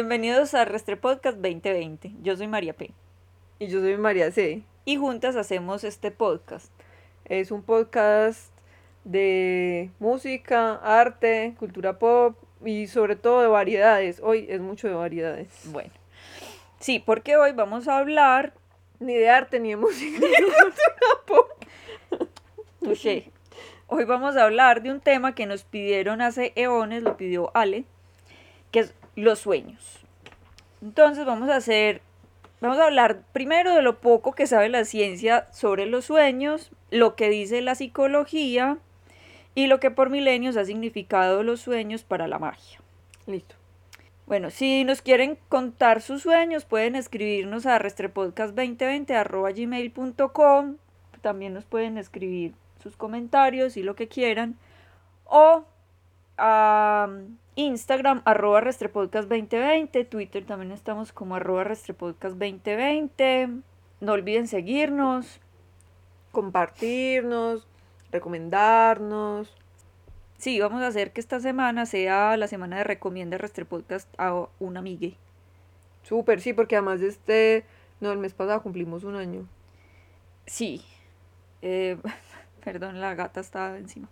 Bienvenidos a Restre Podcast 2020. Yo soy María P. Y yo soy María C. Y juntas hacemos este podcast. Es un podcast de música, arte, cultura pop y sobre todo de variedades. Hoy es mucho de variedades. Bueno. Sí, porque hoy vamos a hablar ni de arte ni de música ni de cultura pop. Touché. Hoy vamos a hablar de un tema que nos pidieron hace eones, lo pidió Ale, que es los sueños. Entonces vamos a hacer, vamos a hablar primero de lo poco que sabe la ciencia sobre los sueños, lo que dice la psicología y lo que por milenios ha significado los sueños para la magia. Listo. Bueno, si nos quieren contar sus sueños, pueden escribirnos a restrepodcast2020.gmail.com. También nos pueden escribir sus comentarios y lo que quieran. O a Instagram, arroba restrepodcast2020. Twitter también estamos como arroba restrepodcast2020. No olviden seguirnos. Compartirnos, recomendarnos. Sí, vamos a hacer que esta semana sea la semana de recomienda Restrepodcast a un amigue. Súper, sí, porque además de este, no, el mes pasado cumplimos un año. Sí. Eh, Perdón, la gata estaba encima.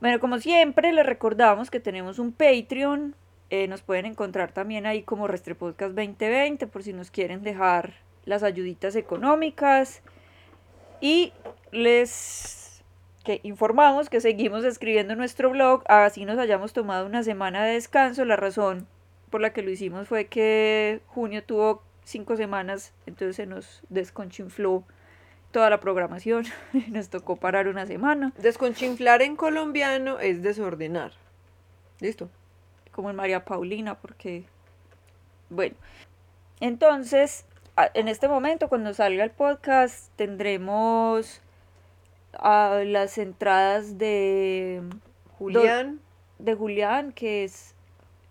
Bueno, como siempre, les recordamos que tenemos un Patreon. Eh, nos pueden encontrar también ahí como Restrepodcast 2020 por si nos quieren dejar las ayuditas económicas. Y les que informamos que seguimos escribiendo nuestro blog, así nos hayamos tomado una semana de descanso. La razón por la que lo hicimos fue que junio tuvo cinco semanas, entonces se nos desconchinfló toda la programación. Nos tocó parar una semana. Desconchinflar en colombiano es desordenar. Listo. Como en María Paulina, porque. Bueno. Entonces, en este momento, cuando salga el podcast, tendremos a las entradas de. Julián. De Julián, que es.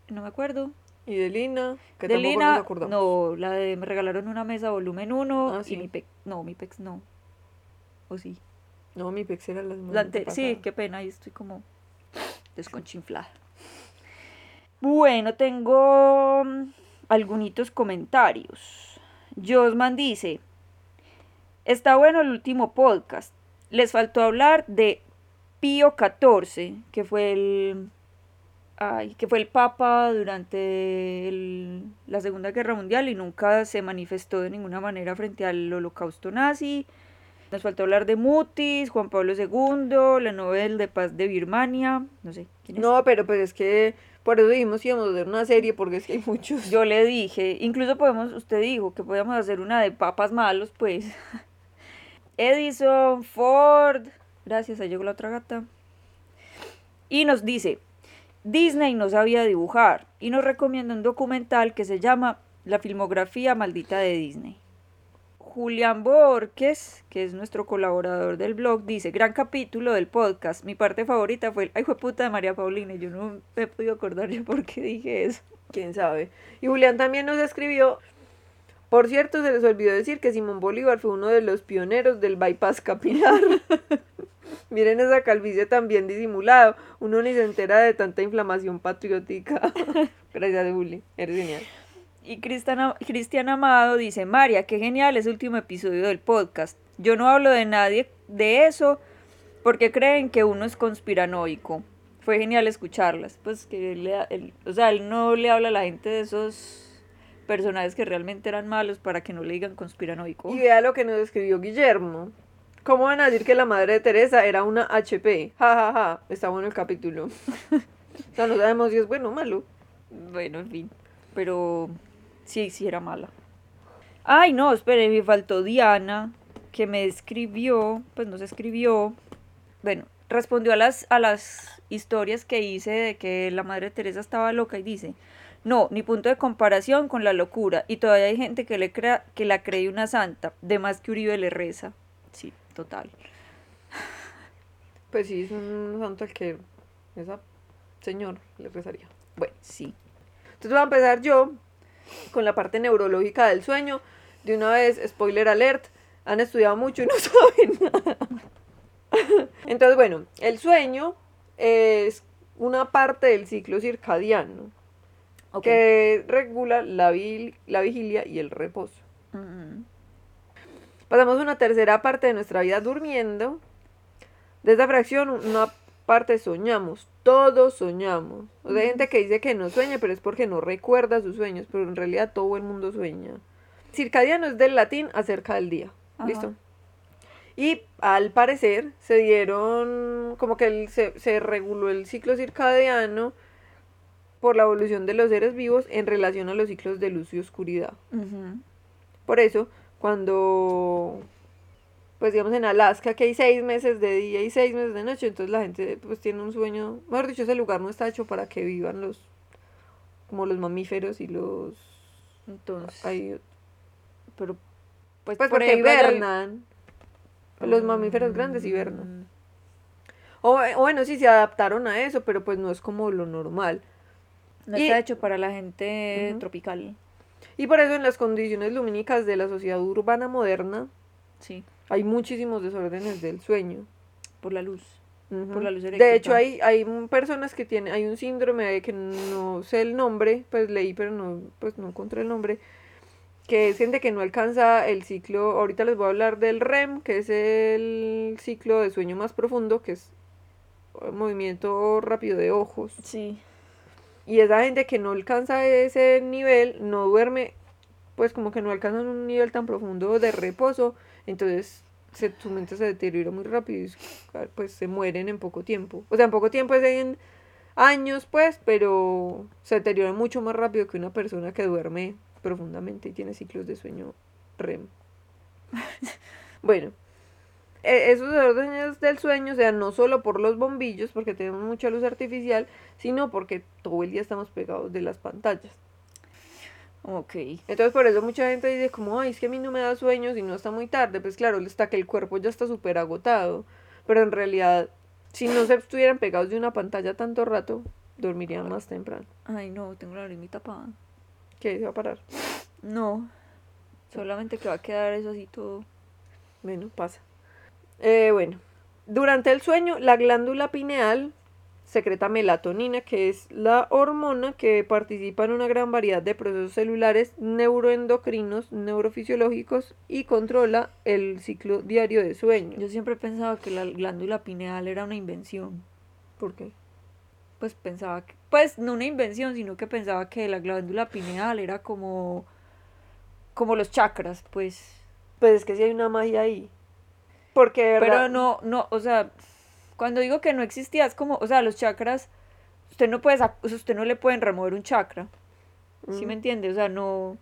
No me acuerdo. Y de Lina, que de Lina, no, la de me regalaron una mesa volumen 1 ah, y mi pex, no, mi pex no. ¿O sí? No, mi pex era la, Sí, qué pena, ahí estoy como desconchinflada. Bueno, tengo mm, algunos comentarios. Josman dice, está bueno el último podcast. Les faltó hablar de Pío XIV, que fue el ay, que fue el Papa durante la Segunda Guerra Mundial y nunca se manifestó de ninguna manera frente al holocausto nazi. Nos faltó hablar de Mutis, Juan Pablo II, la Nobel de Paz de Birmania, no sé. ¿quién es? No, pero pues es que por eso dijimos íbamos a hacer una serie porque es que hay muchos. Yo le dije, incluso podemos, usted dijo que podíamos hacer una de papas malos, pues. Edison, Ford, gracias, ahí llegó la otra gata. Y nos dice, Disney no sabía dibujar y nos recomienda un documental que se llama La filmografía maldita de Disney. Julián Borges, que es nuestro colaborador del blog, dice, gran capítulo del podcast. Mi parte favorita fue el, ay, fue puta de María Paulina. Yo no me he podido acordar yo por qué dije eso. ¿Quién sabe? Y Julián también nos escribió, por cierto, se les olvidó decir que Simón Bolívar fue uno de los pioneros del bypass capilar. Miren esa calvicie tan bien disimulado. Uno ni se entera de tanta inflamación patriótica. Gracias, Juli. Eres genial. Y Cristian Amado dice, María, qué genial ese último episodio del podcast. Yo no hablo de nadie de eso porque creen que uno es conspiranoico. Fue genial escucharlas. Pues que le, o sea, él no le habla a la gente de esos personajes que realmente eran malos para que no le digan conspiranoico. Y vea lo que nos escribió Guillermo. ¿Cómo van a decir que la madre de Teresa era una HP? Ja, ja, ja. Está bueno el capítulo. o sea, no sabemos si es bueno o malo. Bueno, en fin. Pero sí, sí era mala. Ay, no, espere, me faltó Diana, que me escribió, pues nos escribió. Bueno, respondió a las, a las historias que hice de que la madre Teresa estaba loca y dice, no, ni punto de comparación con la locura. Y todavía hay gente que, le crea, que la cree una santa, de más que Uribe le reza. Sí, total. Pues sí, es un santo al que esa señor le rezaría. Bueno, sí. Entonces voy a empezar yo con la parte neurológica del sueño. De una vez, spoiler alert, han estudiado mucho y no saben nada. Entonces, bueno, el sueño es una parte del ciclo circadiano que regula la, vil- la vigilia y el reposo. Mm, Pasamos una tercera parte de nuestra vida durmiendo. De esta fracción, una parte soñamos. Todos soñamos. O sea, hay gente que dice que no sueña, pero es porque no recuerda sus sueños. Pero en realidad todo el mundo sueña. Circadiano es del latín acerca del día. Ajá. ¿Listo? Y al parecer se dieron, como que el- se, se reguló el ciclo circadiano por la evolución de los seres vivos en relación a los ciclos de luz y oscuridad. Por eso, cuando, pues digamos en Alaska, que hay seis meses de día y seis meses de noche, entonces la gente pues tiene un sueño, mejor dicho, ese lugar no está hecho para que vivan los, como los mamíferos y los, Entonces, hay, pero pues, pues por porque hibernan, los mamíferos grandes hibernan. Mm, O, o bueno, sí se adaptaron a eso, pero pues no es como lo normal. No Y- está hecho para la gente tropical. Y por eso en las condiciones lumínicas de la sociedad urbana moderna Sí, hay muchísimos desórdenes del sueño. por la luz. Por la luz De hecho, hay, hay personas que tienen, hay un síndrome de que no sé el nombre, pues leí, pero no, pues no encontré el nombre, que es gente que no alcanza el ciclo, ahorita les voy a hablar del REM, que es el ciclo de sueño más profundo, que es eh, movimiento rápido de ojos. Sí. Y esa gente que no alcanza ese nivel, no duerme, pues como que no alcanzan un nivel tan profundo de reposo, entonces se, su mente se deteriora muy rápido y s- pues se mueren en poco tiempo. O sea, en poco tiempo es en años, pues, pero se deteriora mucho más rápido que una persona que duerme profundamente y tiene ciclos de sueño REM. bueno, e- esos órdenes del sueño, o sea, no solo por los bombillos, porque tenemos mucha luz artificial, sino porque todo el día estamos pegados de las pantallas. Ok. Entonces por eso mucha gente dice como, ay, es que a mí no me da sueño si no está muy tarde. Pues claro, está que el cuerpo ya está súper agotado. Pero en realidad, si no se estuvieran pegados de una pantalla tanto rato, dormirían más temprano. Ay, no, tengo la muy tapada. ¿Qué se va a parar? No. Solamente que va a quedar eso así todo. Bueno, pasa. Eh, bueno, durante el sueño, la glándula pineal secreta melatonina, que es la hormona que participa en una gran variedad de procesos celulares neuroendocrinos, neurofisiológicos y controla el ciclo diario de sueño. Yo siempre pensaba que la glándula pineal era una invención. ¿Por qué? Pues pensaba que, pues no una invención, sino que pensaba que la glándula pineal era como, como los chakras, pues. Pues es que sí hay una magia ahí. Porque de verdad. Pero no, no, o sea, cuando digo que no existía, es como, o sea, los chakras, usted no puede, o sea, usted no le pueden remover un chakra. ¿Sí me Mm. entiende? O sea, no,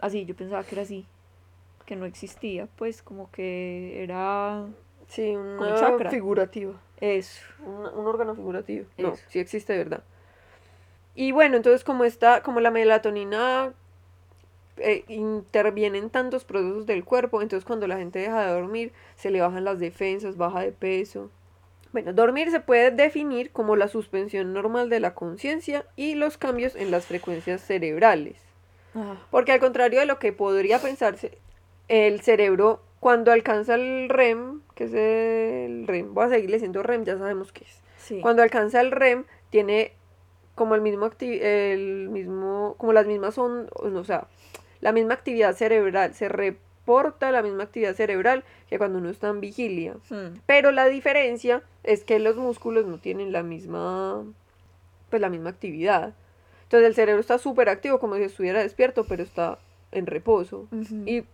así, yo pensaba que era así, que no existía, pues como que era Sí, una chakra. figurativa. eso. Un, un órgano figurativo. No, Eso. sí existe de verdad. Y bueno, entonces como está, como la melatonina eh, interviene en tantos procesos del cuerpo, entonces cuando la gente deja de dormir, se le bajan las defensas, baja de peso. Bueno, dormir se puede definir como la suspensión normal de la conciencia y los cambios en las frecuencias cerebrales. Ah, Porque al contrario de lo que podría pensarse, el cerebro cuando alcanza el REM, que es el REM, voy a seguirle diciendo REM, ya sabemos qué es. sí. Cuando alcanza el REM, tiene como el mismo, el mismo como las mismas son, o sea, la misma actividad cerebral, se reporta la misma actividad cerebral que cuando uno está en vigilia. Hmm, Pero la diferencia es que los músculos no tienen la misma, pues la misma actividad. Entonces el cerebro está súper activo, como si estuviera despierto, pero está en reposo. Y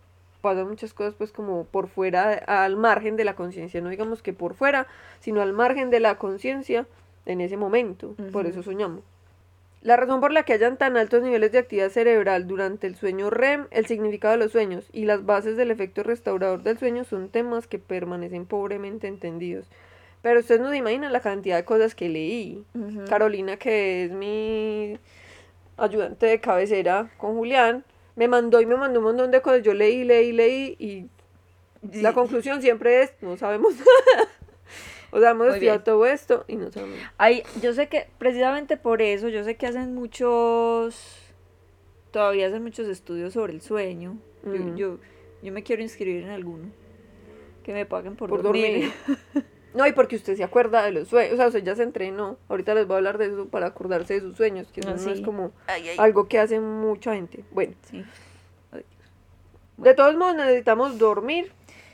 pasan muchas cosas pues como por fuera, al margen de la conciencia, no digamos que por fuera, sino al margen de la conciencia en ese momento. Por eso soñamos. La razón por la que hayan tan altos niveles de actividad cerebral durante el sueño REM, el significado de los sueños y las bases del efecto restaurador del sueño son temas que permanecen pobremente entendidos. Pero ustedes no se imaginan la cantidad de cosas que leí. Carolina, que es mi ayudante de cabecera con Julián, me mandó y me mandó un montón de cosas. Yo leí, leí, leí y la conclusión siempre es, no sabemos nada. O sea, hemos estudiado todo esto y no sabemos. Hay, yo sé que precisamente por eso, yo sé que hacen muchos, todavía hacen muchos estudios sobre el sueño. Yo- Mm. Yo, Yo me quiero inscribir en alguno. Que me paguen por, por dormir. dormir. No, y porque usted se acuerda de los sueños, o sea, usted ya se entrenó. Ahorita les voy a hablar de eso para acordarse de sus sueños, que eso Ah, no es sí. como Ay, ay. algo que hace mucha gente. Bueno, Sí. Ay, de todos modos necesitamos dormir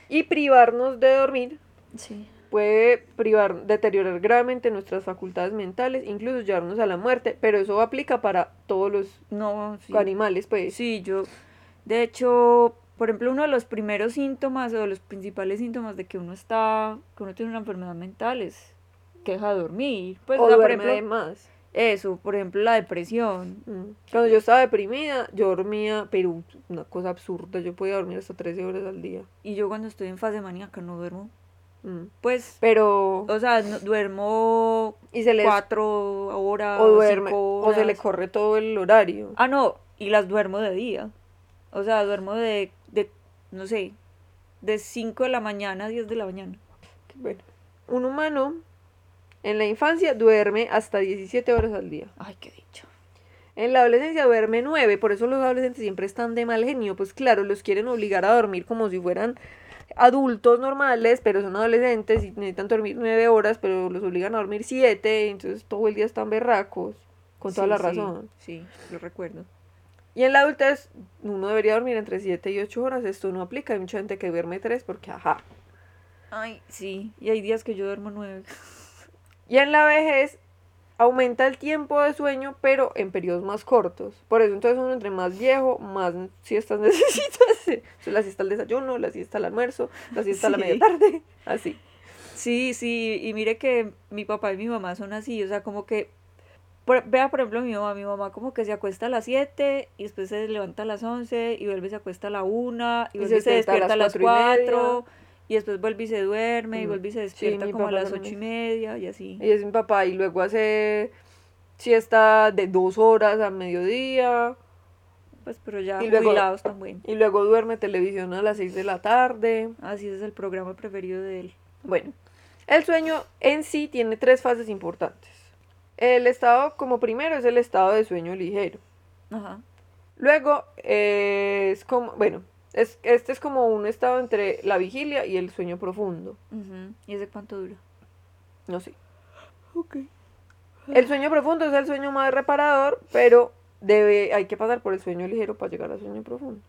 y privarnos de dormir Sí. Puede privar, deteriorar gravemente nuestras facultades mentales, incluso llevarnos a la muerte, pero eso aplica para todos los No, sí. animales, pues. Sí, yo, de hecho, por ejemplo, uno de los primeros síntomas o de los principales síntomas de que uno está, que uno tiene una enfermedad mental es que deja de dormir. Pues, o o sea, por duerme ejemplo, más. eso, por ejemplo, la depresión. Mm. Cuando yo estaba deprimida, yo dormía, pero una cosa absurda, yo podía dormir hasta 13 horas al día. Y yo cuando estoy en fase maníaca no duermo. Mm. Pues, Pero... o sea, no- duermo Y se les... cuatro horas, O duerme, cinco o se le corre todo el horario. Ah, no, y las duermo de día. O sea, duermo de, de no sé, de 5 de la mañana a 10 de la mañana. Bueno, un humano en la infancia duerme hasta 17 horas al día. Ay, qué dicho. En la adolescencia duerme 9, por eso los adolescentes siempre están de mal genio. Pues claro, los quieren obligar a dormir como si fueran adultos normales, pero son adolescentes y necesitan dormir 9 horas, pero los obligan a dormir 7, entonces todo el día están berracos, con toda Sí, la sí, razón. Sí, lo recuerdo. Y en la adultez uno debería dormir entre 7 y 8 horas, esto no aplica, hay mucha gente que duerme 3 porque ajá. Ay, sí, y hay días que yo duermo 9. Y en la vejez aumenta el tiempo de sueño, pero en periodos más cortos. Por eso entonces uno entre más viejo, más siestas necesita. hacer. O sea, La siesta al desayuno, la siesta al almuerzo, la siesta a la media tarde, así. Sí, sí, y mire que mi papá y mi mamá son así, o sea, como que, por- vea por ejemplo mi mamá, mi mamá como que se acuesta a las 7 y después se levanta a las 11 y vuelve y se acuesta a la 1 y Y vuelve se se despierta a las las cuatro y media. 4 y después vuelve y se duerme y Mm. vuelve y se despierta como a las 8 y media y así. Y es mi papá, y luego hace siesta de dos horas a mediodía, Pues pero ya Y luego- jubilados también. y luego duerme televisión a las 6 de la tarde. Así es el programa preferido de él. Bueno, el sueño en sí tiene tres fases importantes. El estado como primero es el estado de sueño ligero. Ajá. Luego eh, es como, bueno, es, este es como un estado entre la vigilia y el sueño profundo. ujú. ¿Y ese cuánto dura? No sé. Ok. El sueño profundo es el sueño más reparador, pero debe, hay que pasar por el sueño ligero para llegar al sueño profundo.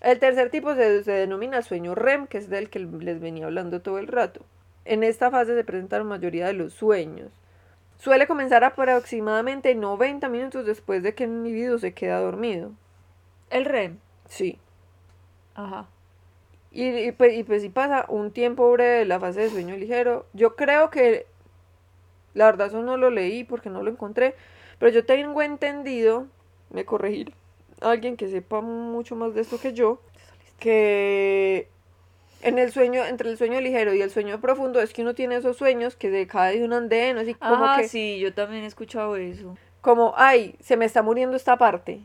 El tercer tipo se, se denomina sueño REM, que es del que les venía hablando todo el rato. En esta fase se presentan la mayoría de los sueños. Suele comenzar aproximadamente 90 minutos después de que el individuo se queda dormido. El REM. Sí. Ajá. Y, y, pues, y pues si pasa un tiempo breve de la fase de sueño ligero, yo creo que, la verdad eso no lo leí porque no lo encontré, pero yo tengo entendido, me corregir, alguien que sepa mucho más de esto que yo, que en el sueño, entre el sueño ligero y el sueño profundo es que uno tiene esos sueños que se cae de un andén, así como Ajá, que, sí, yo también he escuchado eso. como, ay, se me está muriendo esta parte.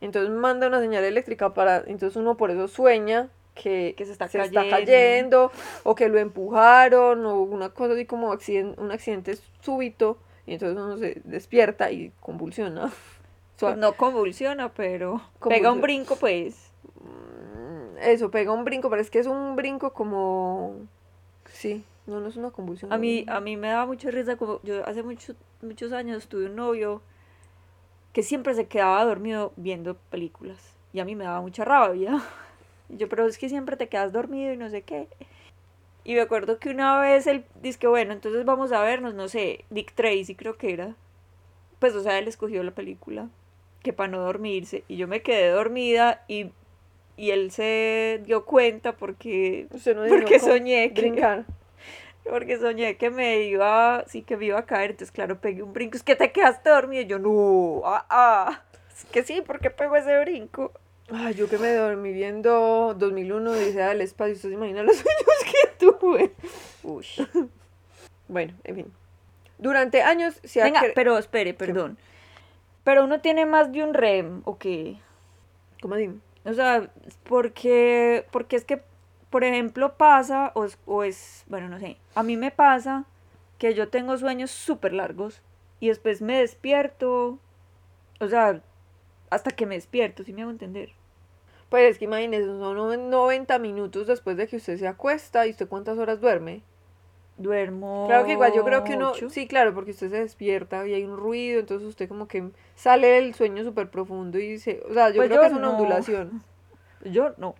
Entonces manda una señal eléctrica para, entonces uno por eso sueña que, Que se está cayendo. cayendo o que lo empujaron o una cosa así como accident- un accidente súbito y entonces uno se despierta y convulsiona. Pues no convulsiona, pero pega un brinco, pues. Mm, Eso, pega un brinco, pero es que es un brinco como... Sí, no, no es una convulsión. A mí, a mí me da mucha risa, como yo hace muchos muchos años tuve un novio que siempre se quedaba dormido viendo películas y a mí me daba mucha rabia. Y yo, pero es que siempre te quedas dormido y no sé qué. Y me acuerdo que una vez él dice que bueno, entonces vamos a vernos, no sé, Dick Tracy creo que era. Pues o sea, él escogió la película que para no dormirse y yo me quedé dormida y, y él se dio cuenta porque Usted no porque soñé que Brincar. Porque soñé que me iba, sí que me iba a caer, entonces claro, pegué un brinco, es que te quedaste dormido, y yo no, ah, ah, es que sí, ¿por qué pegó ese brinco? Ay, yo que me dormí viendo 2001 Odisea del Espacio, ¿usted se imagina los sueños que tuve? Uy. Bueno, en fin. Durante años se ha Venga, cre- pero espere, perdón. Pero uno tiene más de un REM, ¿o qué? ¿Cómo digo? O sea, porque, porque es que, por ejemplo, pasa, o es, o es, bueno, no sé, a mí me pasa que yo tengo sueños súper largos y después me despierto, o sea, hasta que me despierto, si me hago entender. Pues es que imagínese, son 90 minutos después de que usted se acuesta y usted cuántas horas duerme. Duermo. Claro que igual yo creo que uno, ocho. sí, claro, porque usted se despierta y hay un ruido, entonces usted como que sale del sueño súper profundo y se, o sea, yo Pues creo yo que es una no. ondulación. Yo no,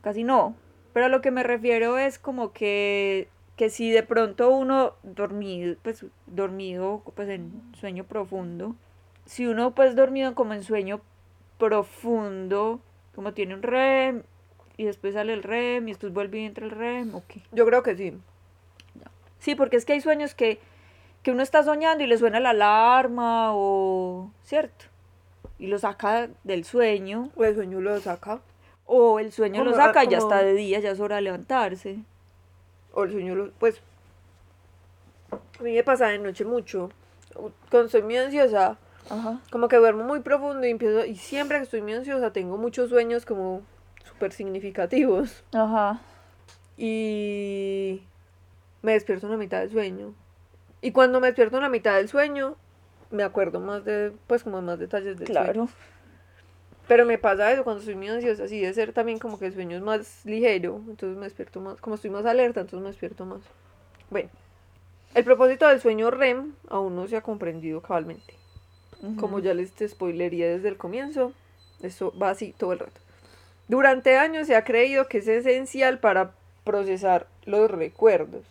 casi no. Pero a lo que me refiero es como que, que si de pronto uno dormido, pues dormido, pues en sueño profundo, si uno pues dormido como en sueño profundo, como tiene un REM y después sale el REM y después vuelve y entra el REM, ok. Yo creo que sí. Sí, porque es que hay sueños que, que uno está soñando y le suena la alarma o, ¿cierto? Y lo saca del sueño. O el sueño lo saca, O el sueño lo Como- saca y ya como- está de día, ya es hora de levantarse. o el sueño lo, pues, a mí me pasa de noche mucho. Cuando estoy muy ansiosa, Ajá. como que duermo muy profundo y empiezo, y siempre que estoy muy ansiosa tengo muchos sueños como súper significativos. Ajá. y me despierto en la mitad del sueño. Y cuando me despierto en la mitad del sueño, me acuerdo más de, pues como de más detalles del sueño. Pero me pasa eso cuando estoy muy ansiosa, así de ser también como que el sueño es más ligero, entonces me despierto más, como estoy más alerta, entonces me despierto más. Bueno, el propósito del sueño REM aún no se ha comprendido cabalmente. Como ya les te spoilería desde el comienzo, eso va así todo el rato. Durante años se ha creído que es esencial para procesar los recuerdos,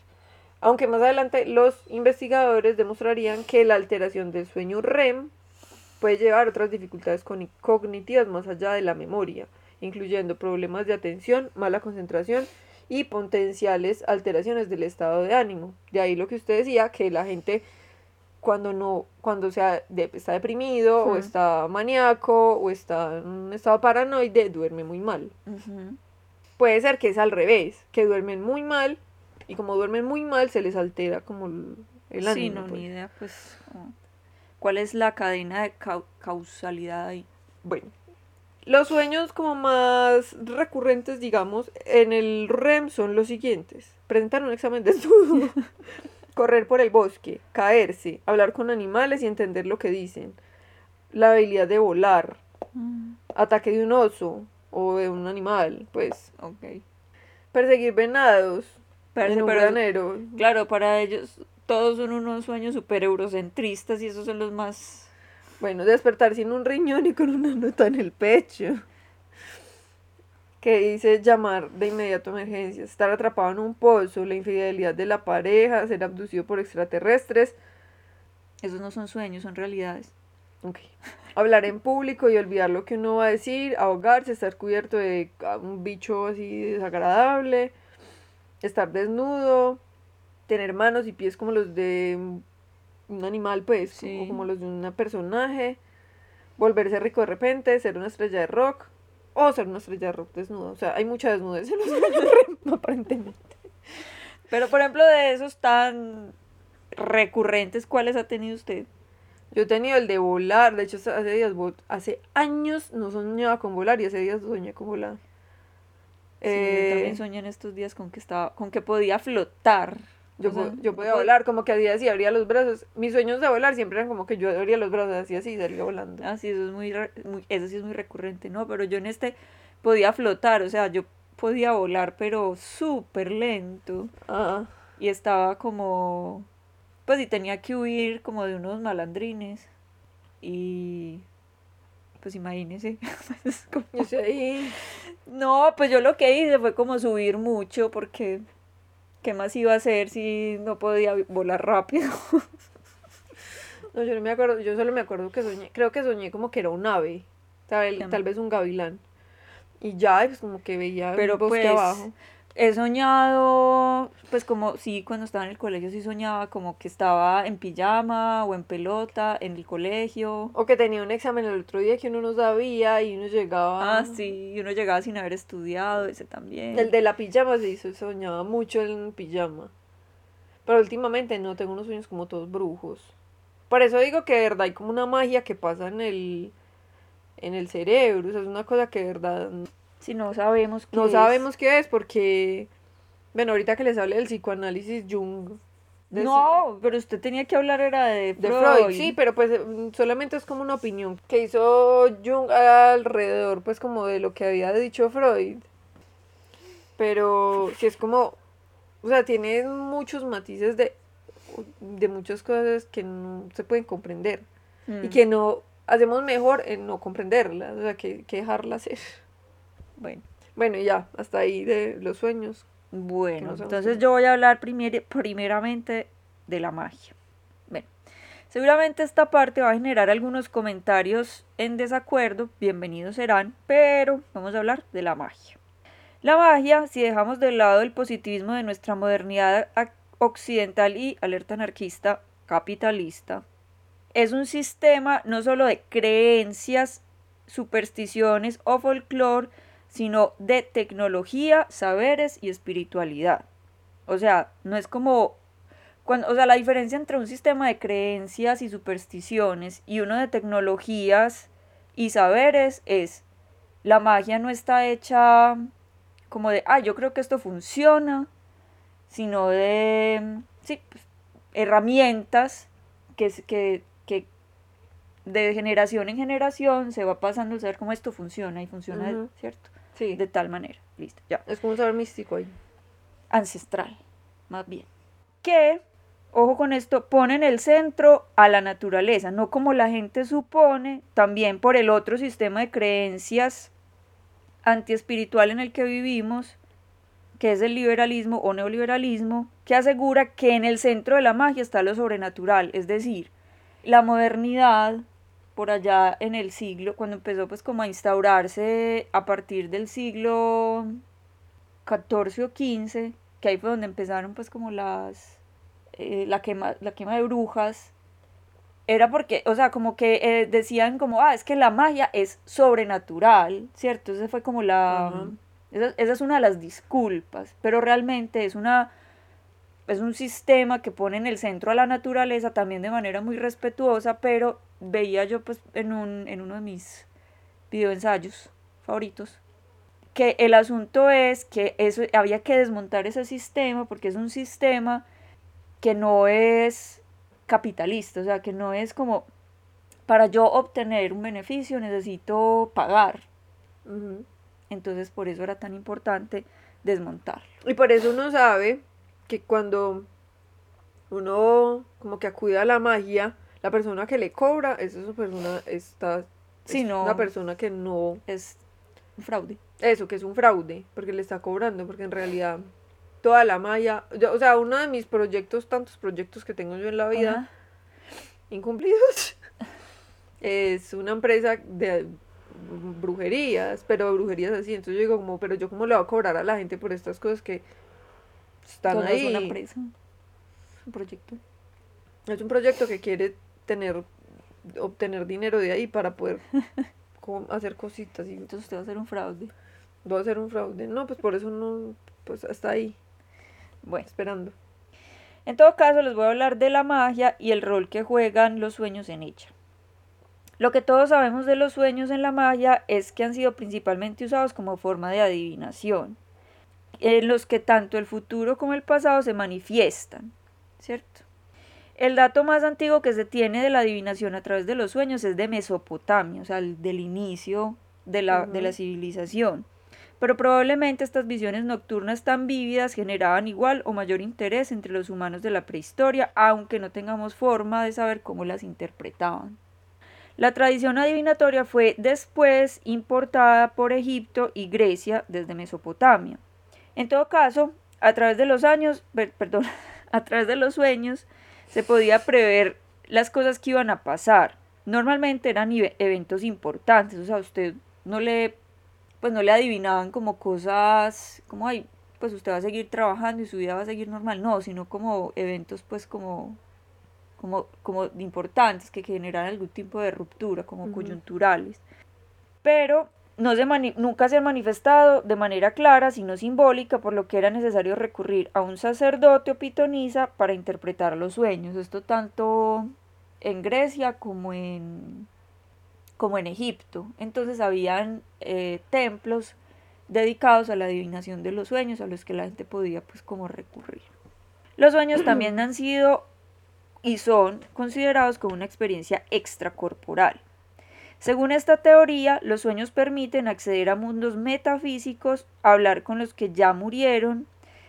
aunque más adelante los investigadores demostrarían que la alteración del sueño REM puede llevar a otras dificultades cogni- cognitivas más allá de la memoria, incluyendo problemas de atención, mala concentración y potenciales alteraciones del estado de ánimo. De ahí lo que usted decía, que la gente cuando no, cuando sea de- está deprimido o Ujú. está maníaco o está en un estado paranoide, duerme muy mal. Puede ser que es al revés, que duermen muy mal y como duermen muy mal se les altera como el, el sí, ánimo. no, pues. ni idea, pues. ¿Cuál es la cadena de cau- causalidad ahí? Bueno, los sueños como más recurrentes, digamos, en el REM son los siguientes. Presentar un examen de estudio, correr por el bosque, caerse, hablar con animales y entender lo que dicen, la habilidad de volar, ataque de un oso o de un animal, pues, Ok. perseguir venados en un pero- granero. Claro, para ellos todos son unos sueños súper eurocentristas y esos son los más... Bueno, despertar sin un riñón y con una nota en el pecho. Que dice llamar de inmediato a emergencias, estar atrapado en un pozo, la infidelidad de la pareja, ser abducido por extraterrestres, Esos no son sueños, son realidades. ok. hablar en público y olvidar lo que uno va a decir, ahogarse, estar cubierto de un bicho así desagradable, estar desnudo, tener manos y pies como los de un animal, pues, Sí. o como los de un personaje, volverse rico de repente, ser una estrella de rock o ser una estrella de rock desnuda. O sea, hay mucha desnudez en los REM, aparentemente. Pero por ejemplo, de esos tan recurrentes, ¿cuáles ha tenido usted? Yo he tenido el de volar, de hecho hace días, hace años no soñaba con volar y hace días soñé con volar. Sí, yo Eh, también soñé en estos días con que estaba, con que podía flotar. Yo, O sea, yo podía pod- volar, como que hacía así, abría los brazos. Mis sueños de volar siempre eran como que yo abría los brazos así, así, y salía volando. Ah, sí, eso es muy, eso sí es muy recurrente, ¿no? Pero yo en este podía flotar, o sea, yo podía volar, pero súper lento. Ah, Y estaba como, pues y tenía que huir como de unos malandrines. Y, pues imagínese. es como-. No, pues yo lo que hice fue como subir mucho porque, ¿qué más iba a hacer si no podía volar rápido? No, yo no me acuerdo, yo solo me acuerdo que soñé, creo que soñé como que era un ave, tal, vez un gavilán. Y ya, pues como que veía Pero bosque pues, abajo. He soñado, pues como sí, cuando estaba en el colegio sí soñaba como que estaba en pijama o en pelota en el colegio. O que tenía un examen el otro día que uno no sabía y uno llegaba. Ah, sí, y uno llegaba sin haber estudiado, ese también. El de la pijama hizo, soñaba mucho en pijama. Pero últimamente no tengo unos sueños como todos brujos. Por eso digo que de verdad hay como una magia que pasa en el en el cerebro, o sea, es una cosa que de verdad Si no sabemos qué no es. sabemos qué es porque bueno, ahorita que les hablé del psicoanálisis Jung de- No, pero usted tenía que hablar era de de Freud. Sí, pero pues eh, solamente es como una opinión que hizo Jung alrededor, pues como de lo que había dicho Freud. Pero sí es como, o sea, tiene muchos matices de, de muchas cosas que no se pueden comprender Mm, y que no hacemos mejor en no comprenderlas, o sea, que, que dejarlas ser. Bueno, Bueno, y ya, hasta ahí de los sueños. bueno entonces yo voy a hablar primer- primeramente de la magia. Bueno, seguramente esta parte va a generar algunos comentarios en desacuerdo, bienvenidos serán, pero vamos a hablar de la magia. La magia, si dejamos de lado el positivismo de nuestra modernidad occidental y alerta anarquista capitalista, es un sistema no solo de creencias, supersticiones o folclore, sino de tecnología, saberes y espiritualidad. O sea, no es como cuando, o sea, la diferencia entre un sistema de creencias y supersticiones y uno de tecnologías y saberes es la magia no está hecha como de, ah, yo creo que esto funciona, sino de, sí, pues, herramientas que, que, que de generación en generación se va pasando el saber cómo esto funciona y funciona. ¿cierto? Sí, De tal manera, listo, ya es como un saber místico ahí. ancestral, más bien. Que, ojo con esto, pone en el centro a la naturaleza, no como la gente supone, también por el otro sistema de creencias antiespiritual en el que vivimos, que es el liberalismo o neoliberalismo, que asegura que en el centro de la magia está lo sobrenatural, es decir, la modernidad por allá en el siglo, cuando empezó pues como a instaurarse a partir del siglo 14 o 15, que ahí fue donde empezaron pues como las eh, la quema la quema de brujas era porque, o sea, como que eh, decían como, ah, es que la magia es sobrenatural, ¿cierto? Esa fue como la esa, esa es una de las disculpas, pero realmente es una es un sistema que pone en el centro a la naturaleza también de manera muy respetuosa, pero veía yo pues en un en uno de mis videoensayos favoritos que el asunto es que eso había que desmontar ese sistema porque es un sistema que no es capitalista, o sea, que no es como para yo obtener un beneficio necesito pagar. Entonces, por eso era tan importante desmontarlo. Y por eso uno sabe que cuando uno como que acude a la magia, la persona que le cobra es esa persona está Sí, es no. una persona que no Es un fraude. eso que es un fraude porque le está cobrando porque en realidad toda la yo- o sea uno de mis proyectos tantos proyectos que tengo yo en la vida Ajá. incumplidos es una empresa de brujerías pero brujerías así entonces yo digo como pero yo cómo le voy a cobrar a la gente por estas cosas que están Todo ahí es una empresa. Es un proyecto. Es un proyecto que quiere tener, obtener dinero de ahí para poder hacer cositas y Entonces usted va a ser un fraude. va a hacer un fraude. No, pues por eso no, pues hasta ahí, Bueno. esperando. En todo caso, les voy a hablar de la magia y el rol que juegan los sueños en ella. Lo que todos sabemos de los sueños en la magia es que han sido principalmente usados como forma de adivinación, en los que tanto el futuro como el pasado se manifiestan, ¿cierto? El dato más antiguo que se tiene de la adivinación a través de los sueños es de Mesopotamia, o sea, el- del inicio de la, de la civilización. Pero probablemente estas visiones nocturnas tan vívidas generaban igual o mayor interés entre los humanos de la prehistoria, aunque no tengamos forma de saber cómo las interpretaban. La tradición adivinatoria fue después importada por Egipto y Grecia desde Mesopotamia. En todo caso, a través de los años, per- perdón, a través de los sueños, se podía prever las cosas que iban a pasar. Normalmente eran eventos importantes, o sea, usted no le, pues no le adivinaban como cosas, como ay, pues usted va a seguir trabajando y su vida va a seguir normal, no, sino como eventos, pues como, como, como importantes que generaran algún tipo de ruptura, como coyunturales. Pero no se nunca se han manifestado de manera clara, sino simbólica, por lo que era necesario recurrir a un sacerdote o pitonisa para interpretar los sueños. Esto tanto en Grecia como en, como en Egipto. Entonces habían eh, templos dedicados a la adivinación de los sueños a los que la gente podía pues como recurrir. Los sueños también han sido y son considerados como una experiencia extracorporal. Según esta teoría, los sueños permiten acceder a mundos metafísicos, hablar con los que ya murieron,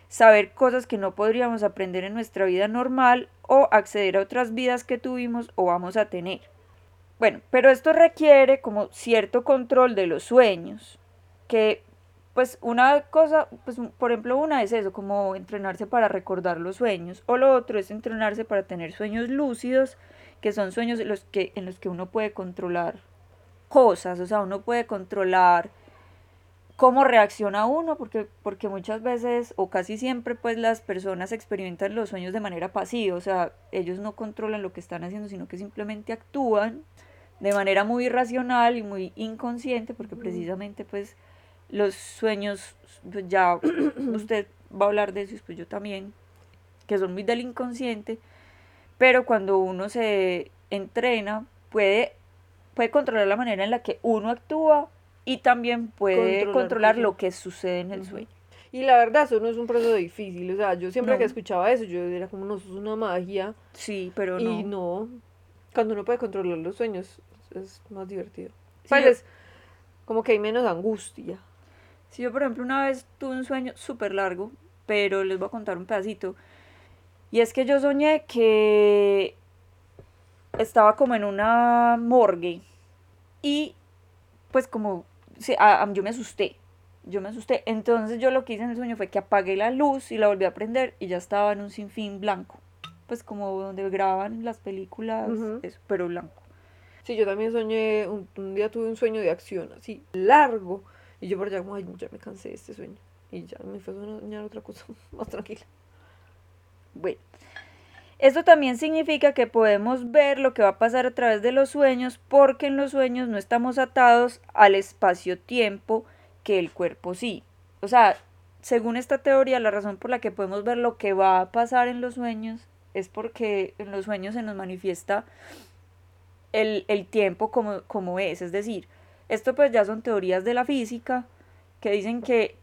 saber cosas que no podríamos aprender en nuestra vida normal o acceder a otras vidas que tuvimos o vamos a tener. Bueno, pero esto requiere como cierto control de los sueños, que pues una cosa, pues por ejemplo una es eso, como entrenarse para recordar los sueños, o lo otro es entrenarse para tener sueños lúcidos, que son sueños los que, en los que uno puede controlar cosas, o sea, uno puede controlar cómo reacciona uno, porque, porque muchas veces o casi siempre pues las personas experimentan los sueños de manera pasiva, o sea, ellos no controlan lo que están haciendo, sino que simplemente actúan de manera muy irracional y muy inconsciente, porque precisamente pues los sueños, pues ya usted va a hablar de eso, pues yo también, que son muy del inconsciente, pero cuando uno se entrena puede, puede controlar la manera en la que uno actúa y también puede controlar, lo que sucede en el sueño. Y la verdad, eso no es un proceso difícil. O sea, yo siempre que escuchaba eso, yo era como, no, eso es una magia. Sí, pero no. Y no. Cuando uno puede controlar los sueños, es más divertido. pues como que hay menos angustia. Si yo, por ejemplo, una vez tuve un sueño súper largo, pero les voy a contar un pedacito. Y es que yo soñé que estaba como en una morgue. Y pues como sí, yo me asusté. Yo me asusté. Entonces yo lo que hice en el sueño fue que apagué la luz y la volví a prender y ya estaba en un sinfín blanco. Pues como donde graban las películas, pero blanco. Sí, yo también soñé, un, día tuve un sueño de acción así, largo. Y yo por allá como, ay, ya me cansé de este sueño. Y ya me fue a soñar otra cosa más tranquila. Bueno, esto también significa que podemos ver lo que va a pasar a través de los sueños porque en los sueños no estamos atados al espacio-tiempo que el cuerpo sí. O sea, según esta teoría, la razón por la que podemos ver lo que va a pasar en los sueños es porque en los sueños se nos manifiesta el, tiempo como, como es. Es decir, esto pues ya son teorías de la física que dicen que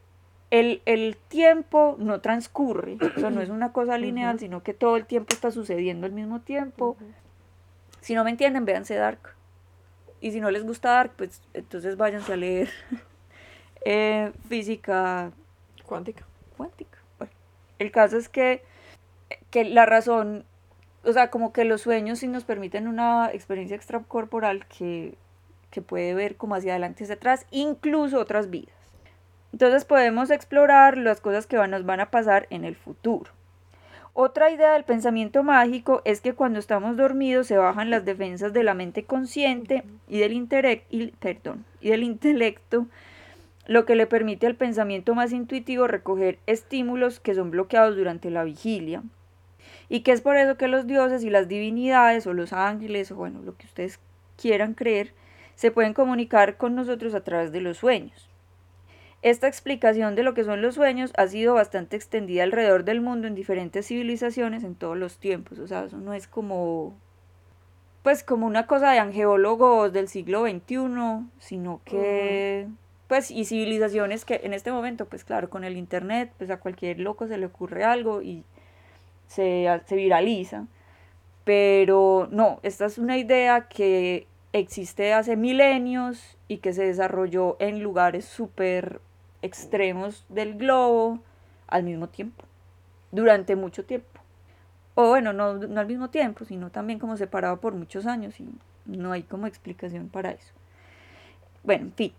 el, tiempo no transcurre, o sea, no es una cosa lineal, sino que todo el tiempo está sucediendo al mismo tiempo. Si no me entienden, véanse Dark. Y si no les gusta Dark, pues entonces váyanse a leer eh, física cuántica. Cuántica. Bueno, el caso es que, que la razón, o sea, como que los sueños sí nos permiten una experiencia extracorporal que, que puede ver como hacia adelante y hacia atrás, incluso otras vidas. Entonces podemos explorar las cosas que nos van a pasar en el futuro. Otra idea del pensamiento mágico es que cuando estamos dormidos se bajan las defensas de la mente consciente y del, y, y del intelecto, lo que le permite al pensamiento más intuitivo recoger estímulos que son bloqueados durante la vigilia. Y que es por eso que los dioses y las divinidades o los ángeles o bueno, lo que ustedes quieran creer, se pueden comunicar con nosotros a través de los sueños. Esta explicación de lo que son los sueños ha sido bastante extendida alrededor del mundo en diferentes civilizaciones en todos los tiempos. O sea, eso no es como pues como una cosa de angeólogos del siglo XXI, sino que pues y civilizaciones que en este momento pues claro con el internet pues a cualquier loco se le ocurre algo y se, se viraliza. Pero no, esta es una idea que existe hace milenios y que se desarrolló en lugares súper extremos del globo al mismo tiempo, durante mucho tiempo. O bueno, no, no al mismo tiempo, sino también como separado por muchos años y no hay como explicación para eso. Bueno, en fin.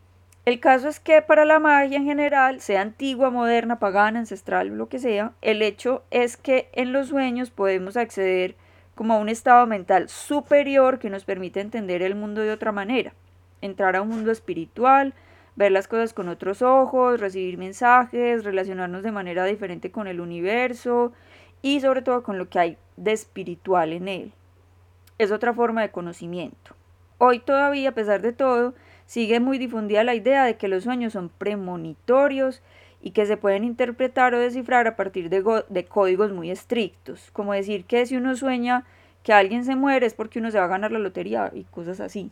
El caso es que para la magia en general, sea antigua, moderna, pagana, ancestral, lo que sea, el hecho es que en los sueños podemos acceder como a un estado mental superior que nos permite entender el mundo de otra manera, entrar a un mundo espiritual, ver las cosas con otros ojos, recibir mensajes, relacionarnos de manera diferente con el universo y sobre todo con lo que hay de espiritual en él. Es otra forma de conocimiento. Hoy todavía, a pesar de todo, sigue muy difundida la idea de que los sueños son premonitorios y que se pueden interpretar o descifrar a partir de, de, códigos muy estrictos, como decir que si uno sueña que alguien se muere es porque uno se va a ganar la lotería y cosas así.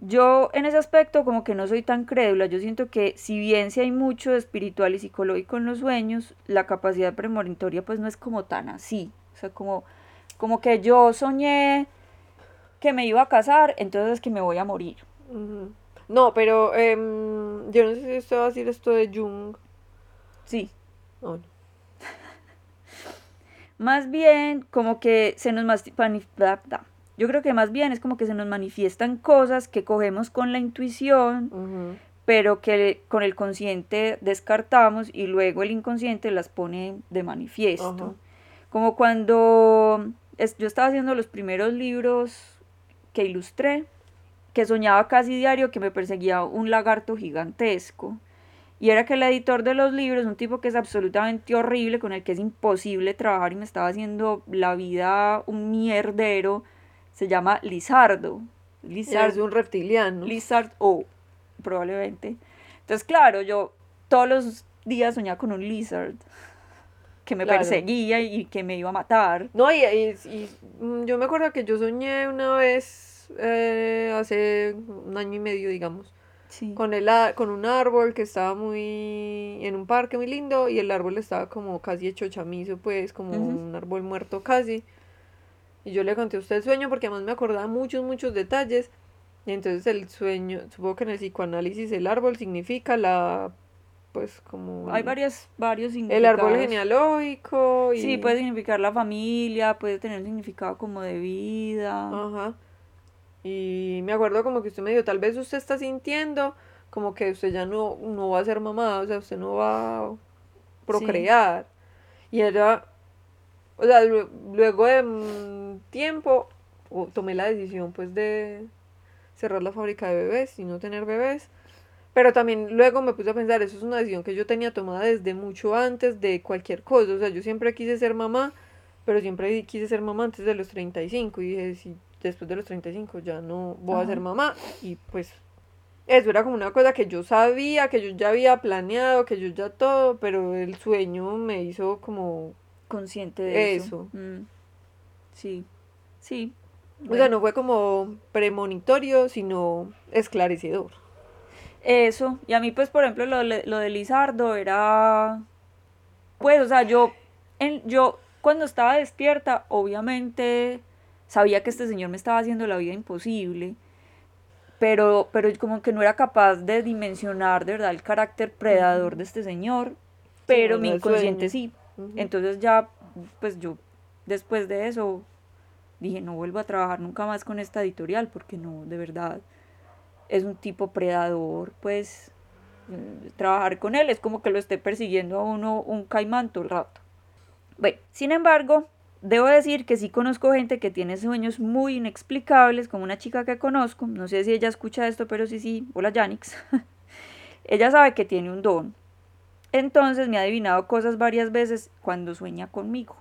Yo en ese aspecto como que no soy tan crédula, yo siento que si bien sí hay mucho espiritual y psicológico en los sueños, la capacidad premonitoria pues no es como tan así, o sea, como, como que yo soñé que me iba a casar, entonces es que me voy a morir. No, pero em, yo no sé si usted va a decir esto de Jung. Sí, Oh, no. más bien como que se nos da. Yo creo que más bien es como que se nos manifiestan cosas que cogemos con la intuición, pero que con el consciente descartamos y luego el inconsciente las pone de manifiesto. Como cuando es- yo estaba haciendo los primeros libros que ilustré, que soñaba casi diario que me perseguía un lagarto gigantesco. Y era que el editor de los libros, un tipo que es absolutamente horrible, con el que es imposible trabajar y me estaba haciendo la vida un mierdero, se llama Lizardo. Lizard, es un reptiliano. Lizard O, probablemente. Entonces, claro, yo todos los días soñaba con un lizard que me Claro. perseguía y que me iba a matar. No, y, y- y, mm, yo me acuerdo que yo soñé una vez eh, hace un año y medio, digamos, Sí. con, el, a- con un árbol que estaba muy en un parque muy lindo y el árbol estaba como casi hecho chamizo, pues como un árbol muerto casi. Y yo le conté a usted el sueño porque además me acordaba muchos, muchos detalles. Y entonces el sueño, supongo que en el psicoanálisis el árbol significa la, pues como... Hay el- varias, varios El significados. árbol genealógico y... Sí, puede significar la familia, puede tener un significado como de vida. Ajá. Y me acuerdo como que usted me dijo, tal vez usted está sintiendo como que usted ya no, no va a ser mamá, o sea, usted no va a procrear. Y era, o sea, lue- luego de tiempo tomé la decisión pues de cerrar la fábrica de bebés y no tener bebés. Pero también luego me puse a pensar, eso es una decisión que yo tenía tomada desde mucho antes de cualquier cosa. O sea, yo siempre quise ser mamá, pero siempre quise ser mamá antes de los 35. Y dije, si después de los 35 ya no voy a ser mamá. Y pues eso era como una cosa que yo sabía, que yo ya había planeado, que yo ya todo, pero el sueño me hizo como... Consciente de eso. Eso. Mm. Sí, sí. O sea, no fue como premonitorio, sino esclarecedor. Eso, y a mí pues por ejemplo lo, de- lo de Lizardo era, pues o sea, yo, en, yo cuando estaba despierta obviamente sabía que este señor me estaba haciendo la vida imposible, pero, pero como que no era capaz de dimensionar de verdad el carácter predador de este señor, pero mi inconsciente sueño. sí, Entonces ya pues yo después de eso dije no vuelvo a trabajar nunca más con esta editorial porque no, de verdad es un tipo predador, pues eh, trabajar con él es como que lo esté persiguiendo a uno un caimán todo el rato. Bueno, sin embargo, debo decir que sí conozco gente que tiene sueños muy inexplicables, como una chica que conozco, no sé si ella escucha esto, pero sí, sí, hola Yanix. ella sabe que tiene un don. Entonces me ha adivinado cosas varias veces cuando sueña conmigo.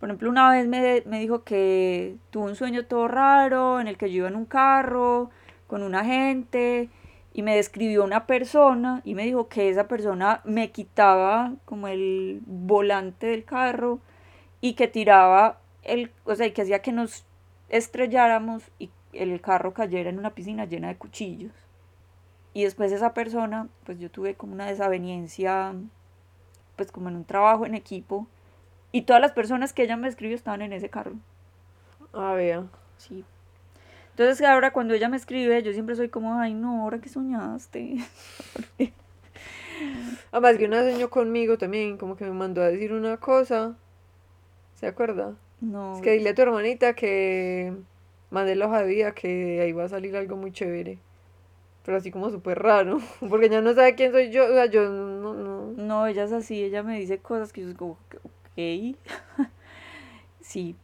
Por ejemplo, una vez me, me dijo que tuvo un sueño todo raro en el que yo iba en un carro con una gente y me describió una persona y me dijo que esa persona me quitaba como el volante del carro y que tiraba el, o sea, y que hacía que nos estrelláramos y el carro cayera en una piscina llena de cuchillos. Y después esa persona, pues yo tuve como una desaveniencia, pues como en un trabajo en equipo, y todas las personas que ella me escribió estaban en ese carro. Ah, vea. Sí. Entonces ahora cuando ella me escribe, yo siempre soy como, ay no, ahora que soñaste. Además que una soñó conmigo también, como que me mandó a decir una cosa. ¿Se acuerda? No. Es que dile a tu hermanita que mandé la hoja de vida que ahí va a salir algo muy chévere. Pero así como súper raro, porque ya no sabe quién soy yo, o sea, yo no, no. No, ella es así, ella me dice cosas que yo digo, ok. sí.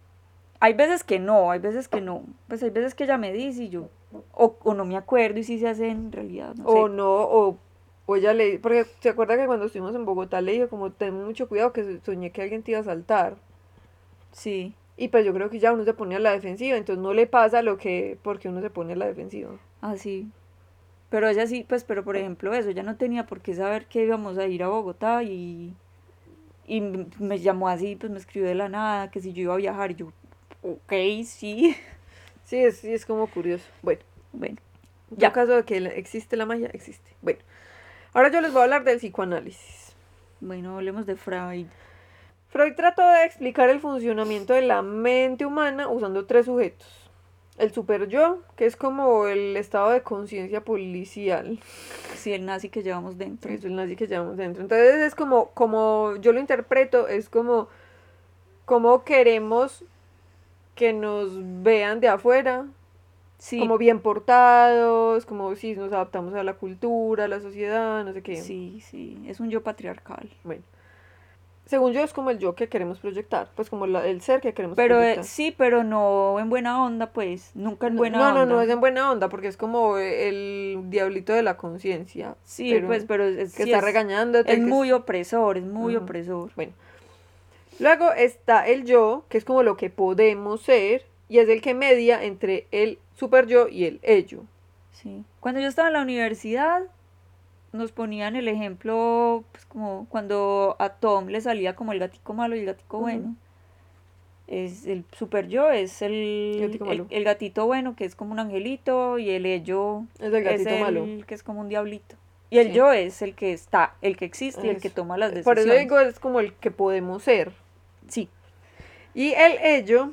Hay veces que no, hay veces que no. Pues hay veces que ella me dice y yo, o, o no me acuerdo y sí se hace en realidad, no O sé. no, o, o ella le, porque se acuerda que cuando estuvimos en Bogotá le dije como ten mucho cuidado que soñé que alguien te iba a saltar. Sí, Y pues yo creo que ya uno se pone a la defensiva, entonces no le pasa lo que, porque uno se pone a la defensiva. así. Pero ella sí, pues, pero por ejemplo eso, ella no tenía por qué saber que íbamos a ir a Bogotá y, y me llamó así, pues me escribió de la nada, que si yo iba a viajar, y yo, ok, sí. Sí, es, sí, es como curioso. Bueno, Bueno, En Ya. todo caso de que existe la magia, existe. Bueno, ahora yo les voy a hablar del psicoanálisis. Bueno, hablemos de Freud. Freud trató de explicar el funcionamiento de la mente humana usando tres sujetos. El super yo, que es como el estado de conciencia policial. Sí, el nazi que llevamos dentro. Es el nazi que llevamos dentro. Entonces es como, como yo lo interpreto, es como, como queremos que nos vean de afuera, Sí, como bien portados, como si nos adaptamos a la cultura, a la sociedad, no sé qué. sí, sí. Es un yo patriarcal. Bueno. Según yo es como el yo que queremos proyectar, pues como la- el ser que queremos Pero eh, proyectar. sí, pero no en buena onda, pues. Nunca en No, buena no, onda. no, no es en buena onda, porque es como el diablito de la conciencia. Sí, pero pues, pero es, que sí está es- regañándote. Es que muy opresor, es muy opresor. Bueno. Luego está el yo, que es como lo que podemos ser, y es el que media entre el super yo y el ello. Sí. Cuando yo estaba en la universidad, nos ponían el ejemplo, pues como cuando a Tom le salía como el gatico malo y el gatico bueno. Es el super yo, es el, el, gatito bueno, que es como un angelito, y el ello Es el gatito es el malo. que es como un diablito. Y el Sí. yo es el que está, el que existe y el que toma las Por decisiones. eso digo, es como el que podemos ser. Sí, Y el ello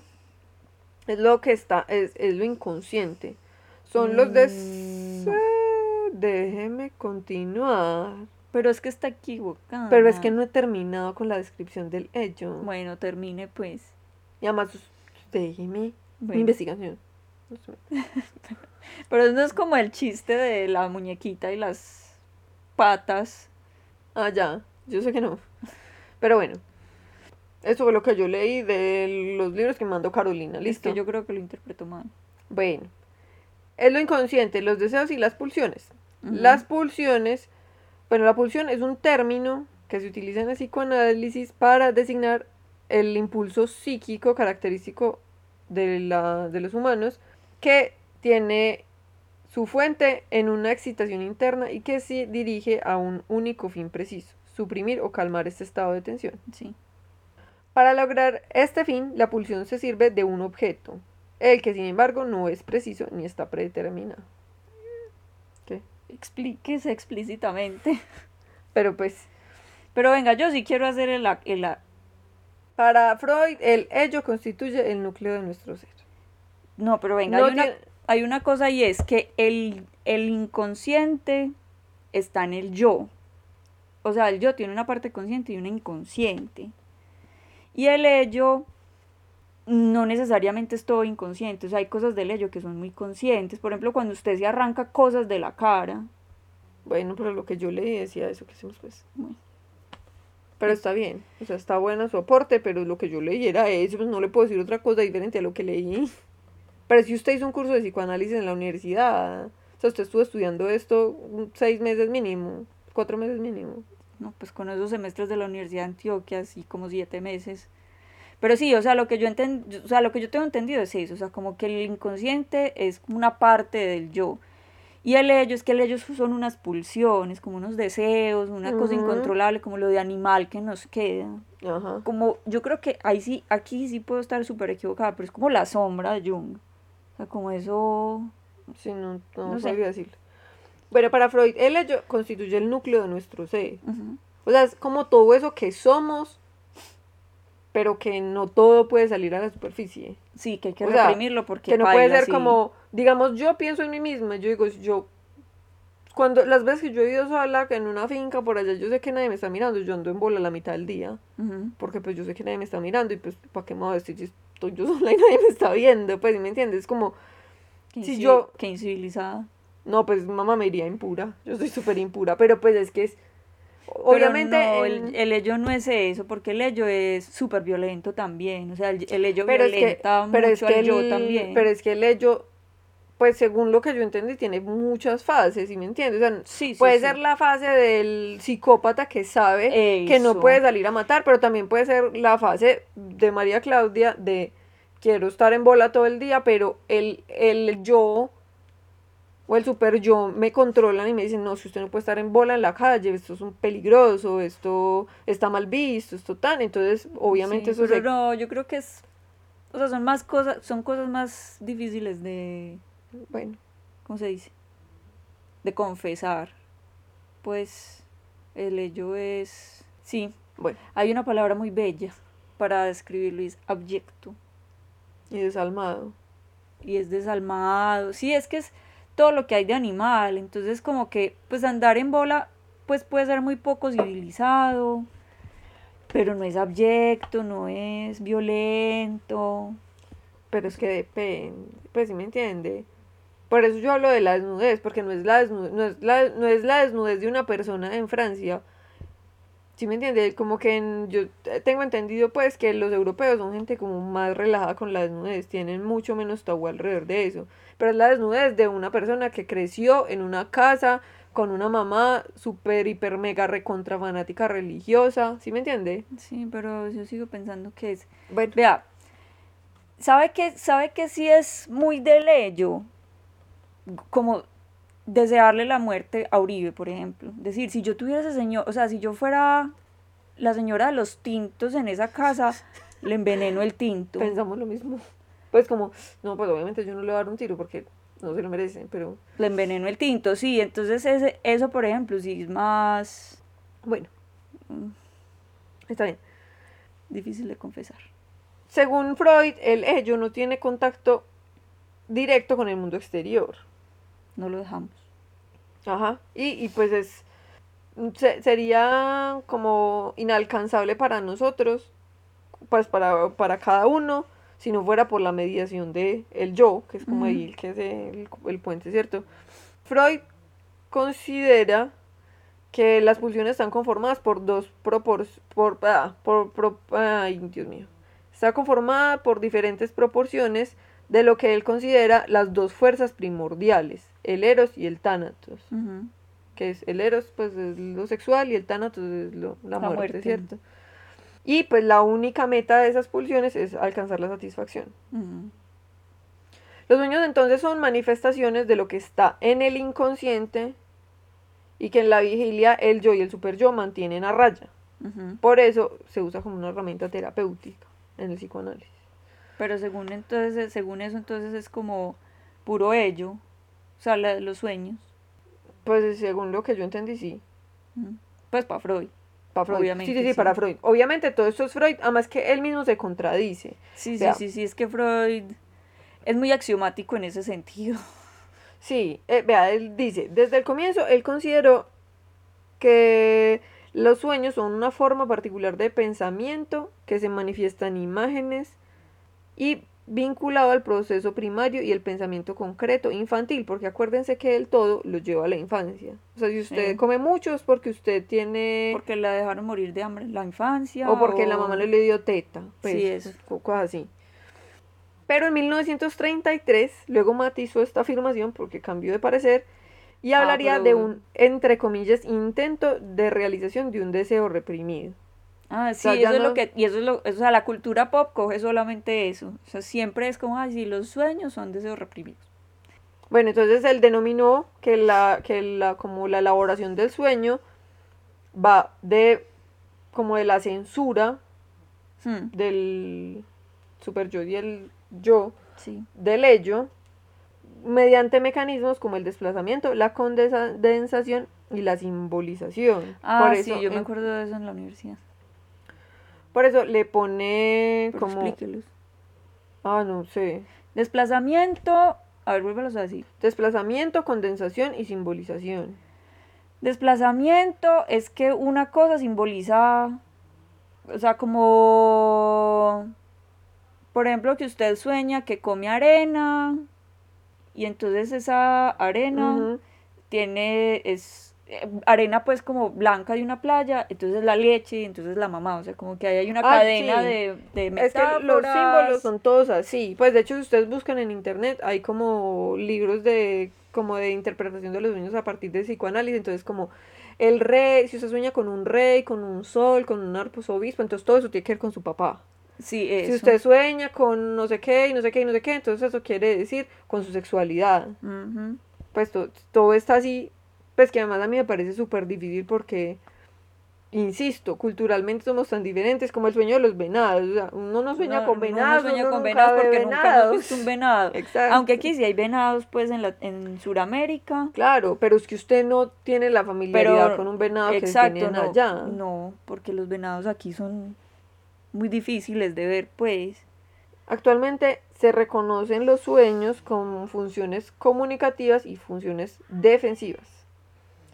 es lo que está, es, es lo inconsciente. Son los. Mm. Eh, Déjeme continuar. pero es que está equivocada. Pero es que no he terminado con la descripción del ello. Bueno, termine pues. Y además, déjeme mi investigación. Pero no es como el chiste de la muñequita y las patas. Ah, ya. Yo sé que no. Pero bueno. Eso fue lo que yo leí de los libros que mandó Carolina. Es ¿Listo? que yo creo que lo interpreto mal. Bueno. Es lo inconsciente, los deseos y las pulsiones. Las pulsiones, bueno, la pulsión es un término que se utiliza en el psicoanálisis para designar el impulso psíquico característico de, la, de los humanos que tiene su fuente en una excitación interna y que se dirige a un único fin preciso, suprimir o calmar este estado de tensión. Sí. Para lograr este fin, la pulsión se sirve de un objeto, el que sin embargo no es preciso ni está predeterminado. ¿Qué? Explíquese explícitamente. Pero pues Pero venga, yo sí quiero hacer el, el Para Freud, el ello constituye el núcleo de nuestro ser. No, pero venga, No hay, una, hay una cosa y es que el, el inconsciente está en el yo. O sea, el yo tiene una parte consciente y una inconsciente. Y el ello no necesariamente es todo inconsciente. O sea, hay cosas del ello que son muy conscientes. Por ejemplo, cuando usted se arranca cosas de la cara. Bueno, pero lo que yo leí decía eso que hicimos pues. Bueno. Pero está bien, o sea, está bueno su aporte, pero lo que yo leí era eso, pues no le puedo decir otra cosa diferente a lo que leí. Pero si usted hizo un curso de psicoanálisis en la universidad, o sea, usted estuvo estudiando esto seis meses mínimo, cuatro meses mínimo. No, pues con esos semestres de la Universidad de Antioquia, así como siete meses. Pero sí, o sea, lo que yo enten- o sea, lo que yo tengo entendido es eso, o sea, como que el inconsciente es una parte del yo. Y el ello es que el ello son unas pulsiones, como unos deseos, una cosa Ujú. incontrolable, como lo de animal que nos queda. Ajá. Como, yo creo que ahí sí, aquí sí puedo estar súper equivocada, pero es como la sombra de Jung. O sea, como eso, Sí, no, no, No sé. sabría decirlo. Bueno, para Freud, el ello constituye el núcleo de nuestro ser. ujú, O sea, es como todo eso que somos, pero que no todo puede salir a la superficie. sí, que hay que O sea, reprimirlo porque Que no puede ser sí. como, digamos, yo pienso en mí misma, yo digo, yo, cuando las veces que yo he ido sola en una finca por allá, yo sé que nadie me está mirando, yo ando en bola la mitad del día, Ujú. porque pues yo sé que nadie me está mirando y pues, ¿para qué me voy a si estoy yo sola y nadie me está viendo? Pues, ¿sí ¿me entiendes? Es como, Qué Si yo- qué incivilizada. no, pues mamá me iría impura, yo soy súper impura, pero pues es que es, obviamente... no, el, el ello no es eso, porque el ello es súper violento también. O sea, el, el ello pero es que, violenta pero mucho es que al yo también. pero es que el ello, pues según lo que yo entendí, tiene muchas fases, ¿sí me entiendes? O sea, sí, sí, puede sí. ser la fase del psicópata que sabe que no puede salir a matar, pero también puede ser la fase de María Claudia de quiero estar en bola todo el día, pero el, el yo o el super yo me controlan y me dicen, no, si usted no puede estar en bola en la calle, esto es un peligroso, esto está mal visto, esto tan, entonces obviamente Sí, eso pero se... no, yo creo que es. O sea, son más cosas, son cosas más difíciles de. Bueno, ¿Cómo se dice? de confesar, pues el ello es, sí, Bueno, hay una palabra muy bella para describirlo y es abyecto y desalmado. y es desalmado, sí, es que es todo lo que hay de animal, entonces como que pues andar en bola pues puede ser muy poco civilizado, pero no es abyecto, no es violento, Pero es que depende, pues sí me entiende. Por eso yo hablo de la desnudez, porque no es la desnudez, no es la, no es la desnudez de una persona en Francia. ¿Sí me entiende? Como que en- yo tengo entendido pues que los europeos son gente como más relajada con la desnudez, tienen mucho menos tabú alrededor de eso. Pero es la desnudez de una persona que creció en una casa con una mamá súper, hiper, mega, recontra fanática religiosa. ¿Sí me entiende? sí, pero yo sigo pensando que es Bueno, Vea, ¿sabe que, sabe que sí es muy de ello? Como desearle la muerte a Uribe, por ejemplo. Decir, si yo tuviera ese señor, o sea, si yo fuera la señora de los tintos en esa casa, le enveneno el tinto. pensamos lo mismo. Pues como, no, pues obviamente yo no le voy a dar un tiro porque no se lo merece, pero Le enveneno el tinto, sí. Entonces ese, eso, por ejemplo, sí es más bueno. Está bien. difícil de confesar. Según Freud, el ello no tiene contacto directo con el mundo exterior. No lo dejamos. Ajá. Y, y pues es. se- sería como inalcanzable para nosotros, pues para, para cada uno, si no fuera por la mediación de el yo, que es como Ujú. ahí el que es el, el puente, ¿cierto? Freud considera que las pulsiones están conformadas por dos proporciones, por, ah, por, pro- ay, Dios mío, está conformada por diferentes proporciones de lo que él considera las dos fuerzas primordiales, el eros y el tánatos, que es el eros pues es lo sexual y el tánatos es lo- la, La muerte, muerte. ¿cierto? Y pues la única meta de esas pulsiones es alcanzar la satisfacción. Ujú. Los sueños entonces son manifestaciones de lo que está en el inconsciente y que en la vigilia el yo y el super yo mantienen a raya. Por eso se usa como una herramienta terapéutica en el psicoanálisis. Pero según entonces, según eso entonces es como puro ello, o sea, la los sueños. Pues según lo que yo entendí, sí. Pues para Freud. Para Freud. Obviamente, sí, sí, sí, para Freud. Obviamente todo esto es Freud, además que él mismo se contradice. Sí, sí, sí, sí, es que Freud es muy axiomático en ese sentido. Sí, eh, vea, él dice, desde el comienzo él consideró que los sueños son una forma particular de pensamiento que se manifiesta en imágenes y vinculado al proceso primario y el pensamiento concreto infantil, porque acuérdense que el todo lo lleva a la infancia. O sea, si usted Sí. come mucho es porque usted tiene... Porque la dejaron morir de hambre en la infancia. o porque la mamá no le dio teta. Pues, Sí, eso. co- Cosas así. Pero en 1933, luego matizó esta afirmación porque cambió de parecer y Ah, hablaría pero- de un, entre comillas, intento de realización de un deseo reprimido. Ah, sí, sea, ya eso es lo que, y eso es lo, o sea, la cultura pop coge solamente eso. O sea, siempre es como, ay, sí, los sueños son deseos reprimidos. Bueno, entonces él denominó que la, que la, como la elaboración del sueño va de, como de la censura Hmm, del super yo y el yo, sí. del ello mediante mecanismos como el desplazamiento, la condensación y la simbolización. Ah, por sí, eso, yo me acuerdo de eso en la universidad. Por eso le pone Pero como explíquelos. ah, no sé, Desplazamiento, a ver, vuélvelos así. desplazamiento, condensación y simbolización. Desplazamiento es que una cosa simboliza, o sea, como, por ejemplo, que usted sueña que come arena y entonces esa arena tiene, es arena pues como blanca de una playa, entonces la leche y entonces la mamá, o sea, como que ahí hay una Ah, cadena sí. de, de Es que los símbolos son todos así. Pues de hecho, si ustedes buscan en internet, hay como libros de como de interpretación de los sueños a partir de psicoanálisis. Entonces, como el rey, si usted sueña con un rey, con un sol, con un arzobispo, entonces todo eso tiene que ver con su papá. Sí, Si eso. usted sueña con no sé qué y no sé qué y no sé qué, entonces eso quiere decir con su sexualidad. Pues to- todo está así, pues que además a mí me parece súper difícil porque insisto, culturalmente somos tan diferentes como el sueño de los venados. O sea, uno no sueña No, con uno no venados, sueña uno con nunca venados ve porque nunca hemos venados. visto un venado. Exacto. Aunque aquí sí hay venados, pues en, la, en Sudamérica. Claro, pero es que usted no tiene la familiaridad Pero, con un venado que exacto, tienen no, allá. no, porque los venados aquí son muy difíciles de ver, pues. Actualmente se reconocen los sueños con funciones comunicativas y funciones defensivas.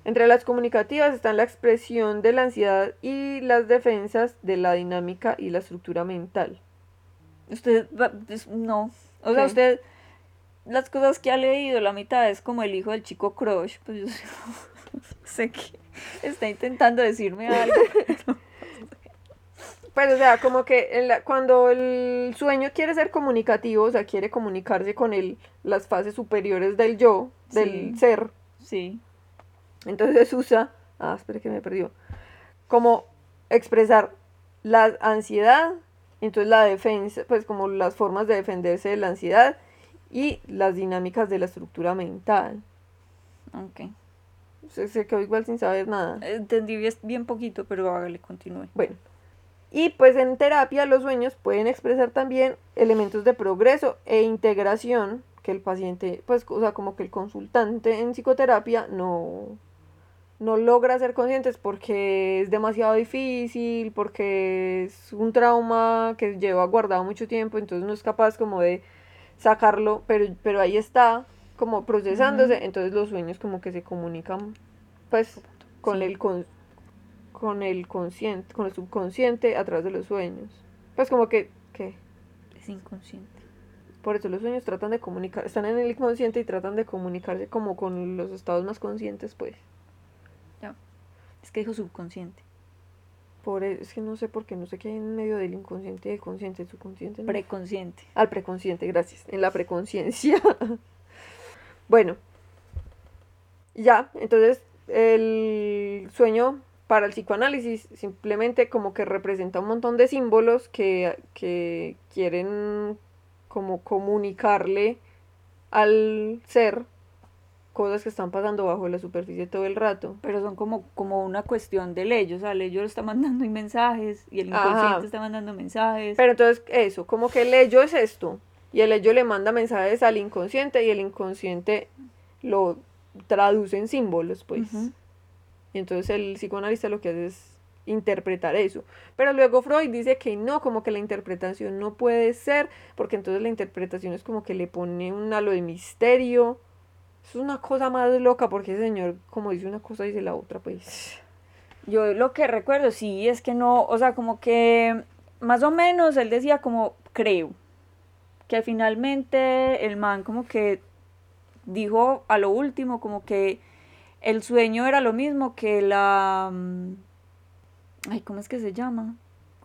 Entre las comunicativas están la expresión de la ansiedad y las defensas de la dinámica y la estructura mental. Usted, no, o sea, usted, las cosas que ha leído, la mitad es como el hijo del chico crush, pues yo sé, que está intentando decirme algo. Pues, o sea, como que en la- cuando el sueño quiere ser comunicativo, o sea, quiere comunicarse con el, las fases superiores del yo, del Sí. ser, Sí, entonces usa, ah, espere que me perdió, como expresar la ansiedad, entonces la defensa, pues como las formas de defenderse de la ansiedad y las dinámicas de la estructura mental. ok. Se, se quedó igual sin saber nada. Entendí bien, bien poquito, pero hágale, continúe. Bueno, y pues en terapia los sueños pueden expresar también elementos de progreso e integración que el paciente, pues, o sea, como que el consultante en psicoterapia no, no logra ser conscientes porque es demasiado difícil, porque es un trauma que lleva guardado mucho tiempo, entonces no es capaz como de sacarlo, pero, pero ahí está, como procesándose, entonces los sueños como que se comunican, pues, con Sí. el con, con el consciente, con el subconsciente a través de los sueños. Pues como que, que Es inconsciente. por eso los sueños tratan de comunicar, están en el inconsciente y tratan de comunicarse como con los estados más conscientes, pues. Es que dijo subconsciente. Por e- es que no sé por qué, no sé qué hay en medio del inconsciente y el consciente, el subconsciente. ¿no? Preconsciente. Al preconsciente, gracias. En la preconciencia. bueno. Ya, entonces el sueño para el psicoanálisis simplemente como que representa un montón de símbolos que, que quieren como comunicarle al ser cosas que están pasando bajo la superficie todo el rato. Pero son como, como una cuestión del ello. O sea, el ello está mandando mensajes y el inconsciente Ajá. está mandando mensajes. Pero entonces eso, como que el ello es esto. Y el ello le manda mensajes al inconsciente y el inconsciente lo traduce en símbolos, pues. Ujú. Y entonces el psicoanalista lo que hace es interpretar eso. Pero luego Freud dice que no, como que la interpretación no puede ser, porque entonces la interpretación es como que le pone un halo de misterio. Es una cosa más loca, porque ese señor, como dice una cosa, dice la otra, pues. Yo lo que recuerdo, sí, es que no, o sea, como que más o menos él decía como, creo, que finalmente el man como que dijo a lo último como que el sueño era lo mismo que la... mm, Ay, ¿cómo es que se llama?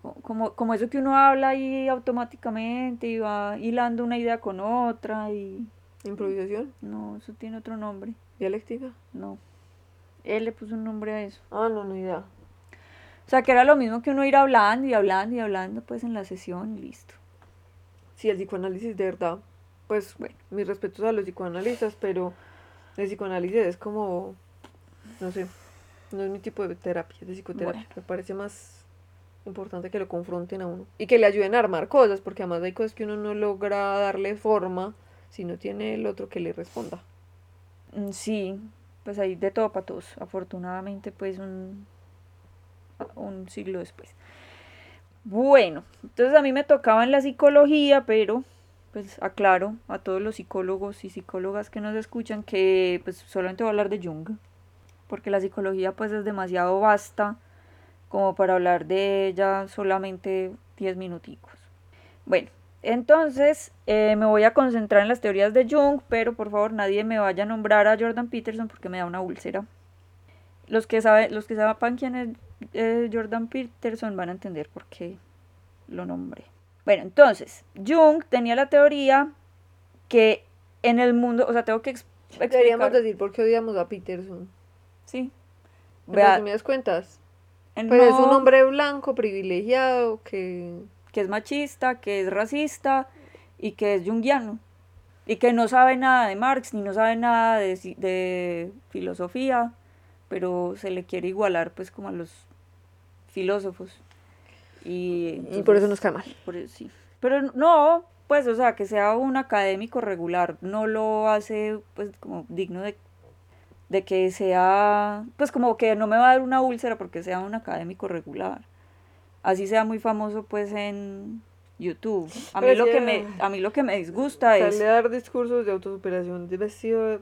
Co- Como, como eso que uno habla ahí automáticamente y va hilando una idea con otra y... Improvisación, No, eso tiene otro nombre. dialéctica. No. Él le puso un nombre a eso. Ah, no, no idea. O sea, que era lo mismo que uno ir hablando y hablando y hablando, pues en la sesión y listo. Sí, el psicoanálisis de verdad, pues Bueno. mis respetos a los psicoanalistas, pero el psicoanálisis es como, no sé, no es mi tipo de terapia, de psicoterapia. Bueno. Me parece más importante que lo confronten a uno y que le ayuden a armar cosas, porque además hay cosas que uno no logra darle forma si no tiene el otro que le responda. Mm, Sí, pues hay de todo para todos. Afortunadamente, pues un, un siglo después. Bueno, entonces a mí me tocaba en la psicología, pero pues aclaro a todos los psicólogos y psicólogas que nos escuchan que pues solamente voy a hablar de Jung, porque la psicología pues es demasiado vasta como para hablar de ella solamente 10 minuticos. Bueno, entonces eh, me voy a concentrar en las teorías de Jung, pero por favor nadie me vaya a nombrar a Jordan Peterson porque me da una úlcera. Los que, sabe, los que sepan quién es eh, Jordan Peterson van a entender por qué lo nombré. Bueno, entonces, Jung tenía la teoría que en el mundo, o sea, tengo que ex- Deberíamos explicar. decir por qué odiamos a Peterson. Sí. En resumidas cuentas, pues es un no- hombre blanco, privilegiado, que... que es machista, que es racista y que es junguiano. Y que no sabe nada de Marx ni no sabe nada de, filosofía, pero se le quiere igualar pues como a los filósofos. Y, y por eso nos cae mal. Por eso, sí. Pero no, pues, o sea, que sea un académico regular no lo hace, pues, como digno de, de que sea, pues, como que no me va a dar una úlcera porque sea un académico regular. Así sea muy famoso, pues, en YouTube. A mí, lo que me, a mí lo que me disgusta es... Sale a dar discursos de autosuperación de vestido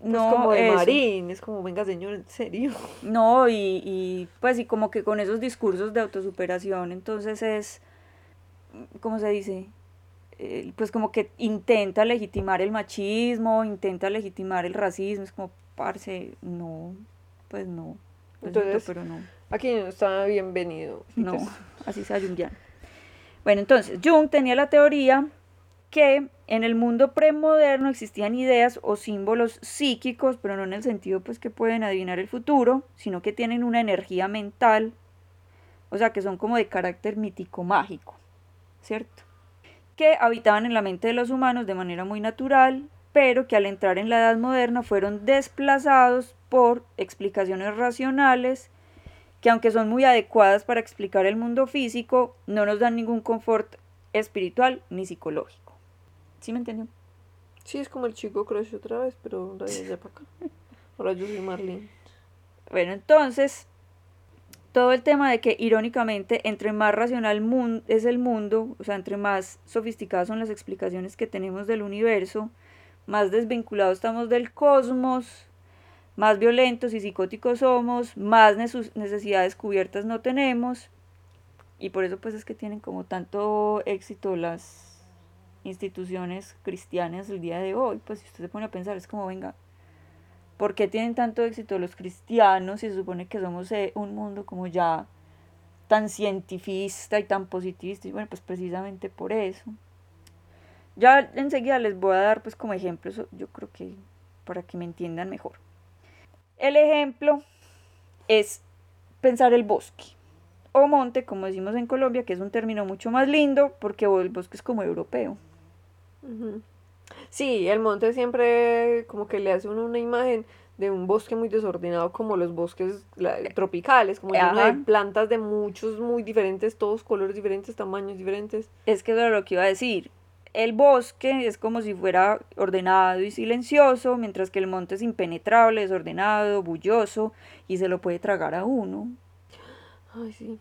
pues no, como de marín, es como, venga señor, en serio. No, y, y pues y como que con esos discursos de autosuperación, entonces es, ¿cómo se dice? Eh, pues como que intenta legitimar el machismo, intenta legitimar el racismo, es como, parce, no, pues no. Entonces, pero no. Aquí no está bienvenido. No, así sea Jungian. Bueno, entonces, Jung tenía la teoría que en el mundo premoderno existían ideas o símbolos psíquicos, pero no en el sentido pues que pueden adivinar el futuro, sino que tienen una energía mental, o sea, que son como de carácter mítico mágico, ¿cierto? Que habitaban en la mente de los humanos de manera muy natural, pero que al entrar en la edad moderna fueron desplazados por explicaciones racionales que aunque son muy adecuadas para explicar el mundo físico, no nos dan ningún confort espiritual ni psicológico. ¿Sí me entendió? Sí, es como el chico crush otra vez, pero ahora ya para acá. Ahora yo soy Marlene. Bueno, entonces, todo el tema de que irónicamente, entre más racional es el mundo, o sea, entre más sofisticadas son las explicaciones que tenemos del universo, más desvinculados estamos del cosmos, más violentos y psicóticos somos, más necesidades cubiertas no tenemos, y por eso pues es que tienen como tanto éxito las instituciones cristianas el día de hoy, pues si usted se pone a pensar es como, venga, ¿por qué tienen tanto éxito los cristianos si se supone que somos eh, un mundo como ya tan cientifista y tan positivista? Y bueno, pues precisamente por eso. Ya enseguida les voy a dar pues como ejemplos, yo creo que para que me entiendan mejor. El ejemplo es pensar el bosque o monte, como decimos en Colombia, que es un término mucho más lindo porque el bosque es como europeo. Sí, el monte siempre como que le hace uno una imagen de un bosque muy desordenado como los bosques tropicales, como lleno de plantas de muchos muy diferentes, todos colores diferentes, tamaños diferentes. Es que eso era lo que iba a decir. El bosque es como si fuera ordenado y silencioso, mientras que el monte es impenetrable, desordenado, bulloso y se lo puede tragar a uno. Ay, sí.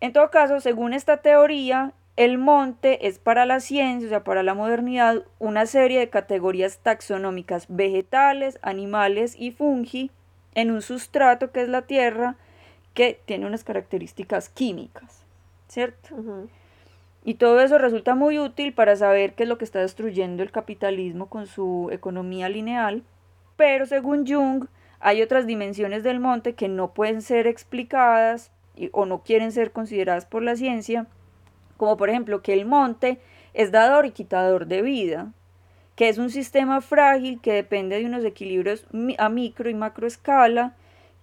En todo caso, según esta teoría, el monte es para la ciencia, o sea, para la modernidad, una serie de categorías taxonómicas vegetales, animales y fungi en un sustrato que es la tierra que tiene unas características químicas, ¿cierto? Y todo eso resulta muy útil para saber qué es lo que está destruyendo el capitalismo con su economía lineal. Pero según Jung, hay otras dimensiones del monte que no pueden ser explicadas o no quieren ser consideradas por la ciencia, como por ejemplo que el monte es dador y quitador de vida, que es un sistema frágil que depende de unos equilibrios a micro y macro escala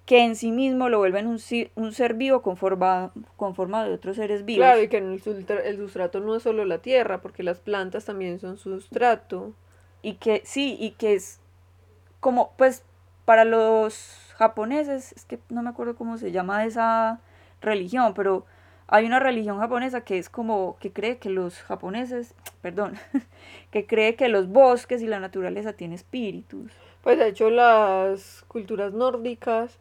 que en sí mismo lo vuelven un, un ser vivo conformado, conformado de otros seres vivos. Claro, y que el, el sustrato no es solo la tierra, porque las plantas también son sustrato. Y que sí, y que es como, pues, para los japoneses, es que no me acuerdo cómo se llama esa religión, pero hay una religión japonesa que es como que cree que los japoneses, perdón, que cree que los bosques y la naturaleza tienen espíritus. Pues de hecho las culturas nórdicas.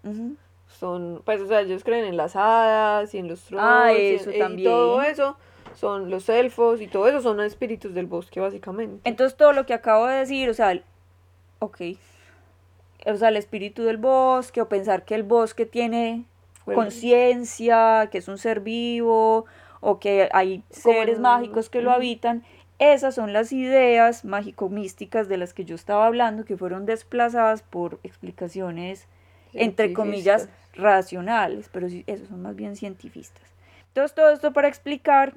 Son, pues o sea, ellos creen en las hadas y en los trolls ah, eso y, también. todo eso. Son los elfos y todo eso son espíritus del bosque básicamente. Entonces todo lo que acabo de decir, o sea, ok, o sea, el espíritu del bosque o pensar que el bosque tiene conciencia, que es un ser vivo o que hay seres mágicos que lo habitan, esas son las ideas mágico-místicas de las que yo estaba hablando, que fueron desplazadas por explicaciones, entre comillas, racionales, pero esos son más bien cientifistas. Entonces, todo esto para explicar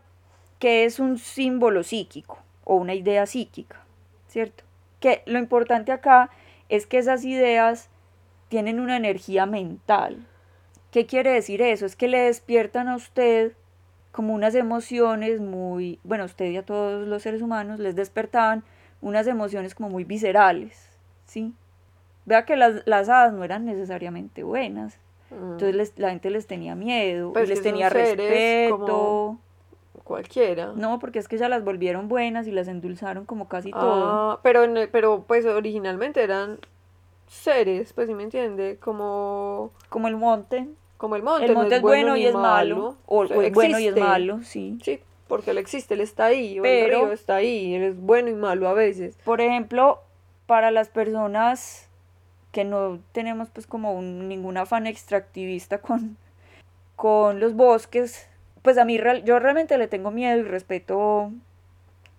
qué es un símbolo psíquico o una idea psíquica, ¿cierto? Que lo importante acá es que esas ideas tienen una energía mental. ¿Qué quiere decir eso? Es que le despiertan a usted como unas emociones muy, bueno, a usted y a todos los seres humanos les despertaban unas emociones como muy viscerales, ¿sí? Vea que las, las hadas no eran necesariamente buenas. Entonces les- la gente les tenía miedo, Pues y les tenía respeto. como- Cualquiera. No, porque es que ya las volvieron buenas y las endulzaron como casi todo. Ah, pero, en- pero pues originalmente eran seres, pues sí me entiende, como, Como el monte. Como el monte. El no monte es bueno y es malo. O, o es bueno y es malo, sí. Sí, porque él existe, él está ahí, Pero- el río está ahí, él es bueno y malo a veces. Por ejemplo, para las personas que no tenemos pues como un- ningún afán extractivista con, con los bosques, pues a mí real- yo realmente le tengo miedo y respeto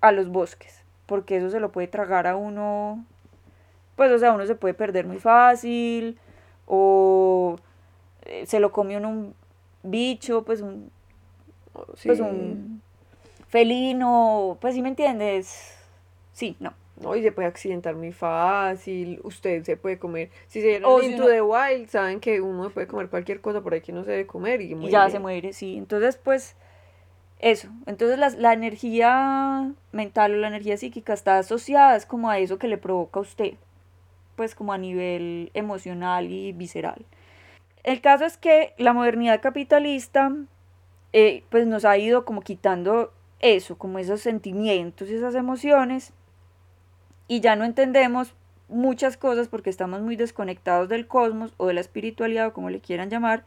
a los bosques, porque eso se lo puede tragar a uno, pues o sea, uno se puede perder muy fácil, o eh, se lo come uno un bicho, pues un, Sí. pues un felino, pues si me entiendes, sí, no. No, y se puede accidentar muy fácil, usted se puede comer, si se dieron O into uno- the wild, saben que uno puede comer cualquier cosa por ahí que no se debe comer y, y muere. ya se muere, sí. Entonces, pues, eso. Entonces, las- la, energía mental o la energía psíquica está asociada es como a eso que le provoca a usted, pues como a nivel emocional y visceral. El caso es que la modernidad capitalista, eh, pues nos ha ido como quitando eso, como esos sentimientos y esas emociones, y ya no entendemos muchas cosas porque estamos muy desconectados del cosmos o de la espiritualidad o como le quieran llamar.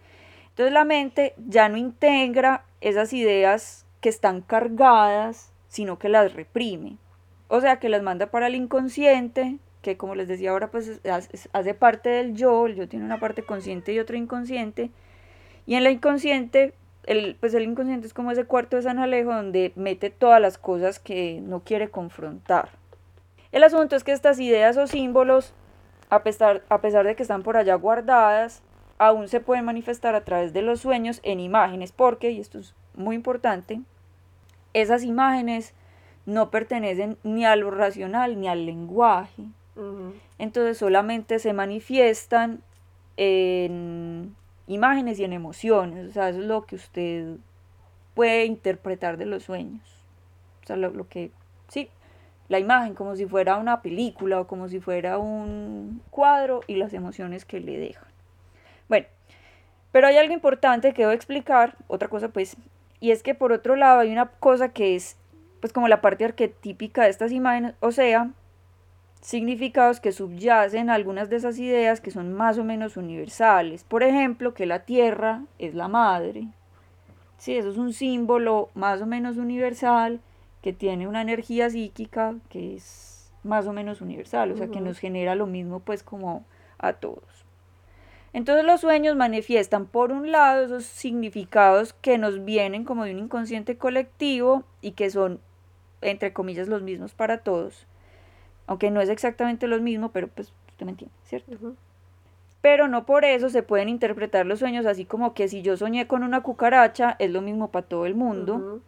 Entonces la mente ya no integra esas ideas que están cargadas, sino que las reprime. O sea, que las manda para el inconsciente, que como les decía ahora, pues es- es- hace parte del yo, el yo tiene una parte consciente y otra inconsciente. Y en la inconsciente, el, pues el inconsciente es como ese cuarto de San Alejo donde mete todas las cosas que no quiere confrontar. El asunto es que estas ideas o símbolos, a pesar, a pesar de que están por allá guardadas, aún se pueden manifestar a través de los sueños en imágenes, porque, y esto es muy importante, esas imágenes no pertenecen ni a lo racional ni al lenguaje. Entonces solamente se manifiestan en imágenes y en emociones. O sea, es lo que usted puede interpretar de los sueños. O sea, lo, lo que, sí, la imagen como si fuera una película o como si fuera un cuadro y las emociones que le dejan. Bueno, pero hay algo importante que debo explicar, otra cosa pues, y es que por otro lado hay una cosa que es pues como la parte arquetípica de estas imágenes, o sea, significados que subyacen a algunas de esas ideas que son más o menos universales. Por ejemplo, que la tierra es la madre. Sí, eso es un símbolo más o menos universal que tiene una energía psíquica que es más o menos universal, o sea, que nos genera lo mismo pues como a todos. Entonces los sueños manifiestan por un lado esos significados que nos vienen como de un inconsciente colectivo y que son entre comillas los mismos para todos aunque no es exactamente lo mismo, pero pues usted me entiende, ¿cierto? Pero no por eso se pueden interpretar los sueños así como que si yo soñé con una cucaracha es lo mismo para todo el mundo,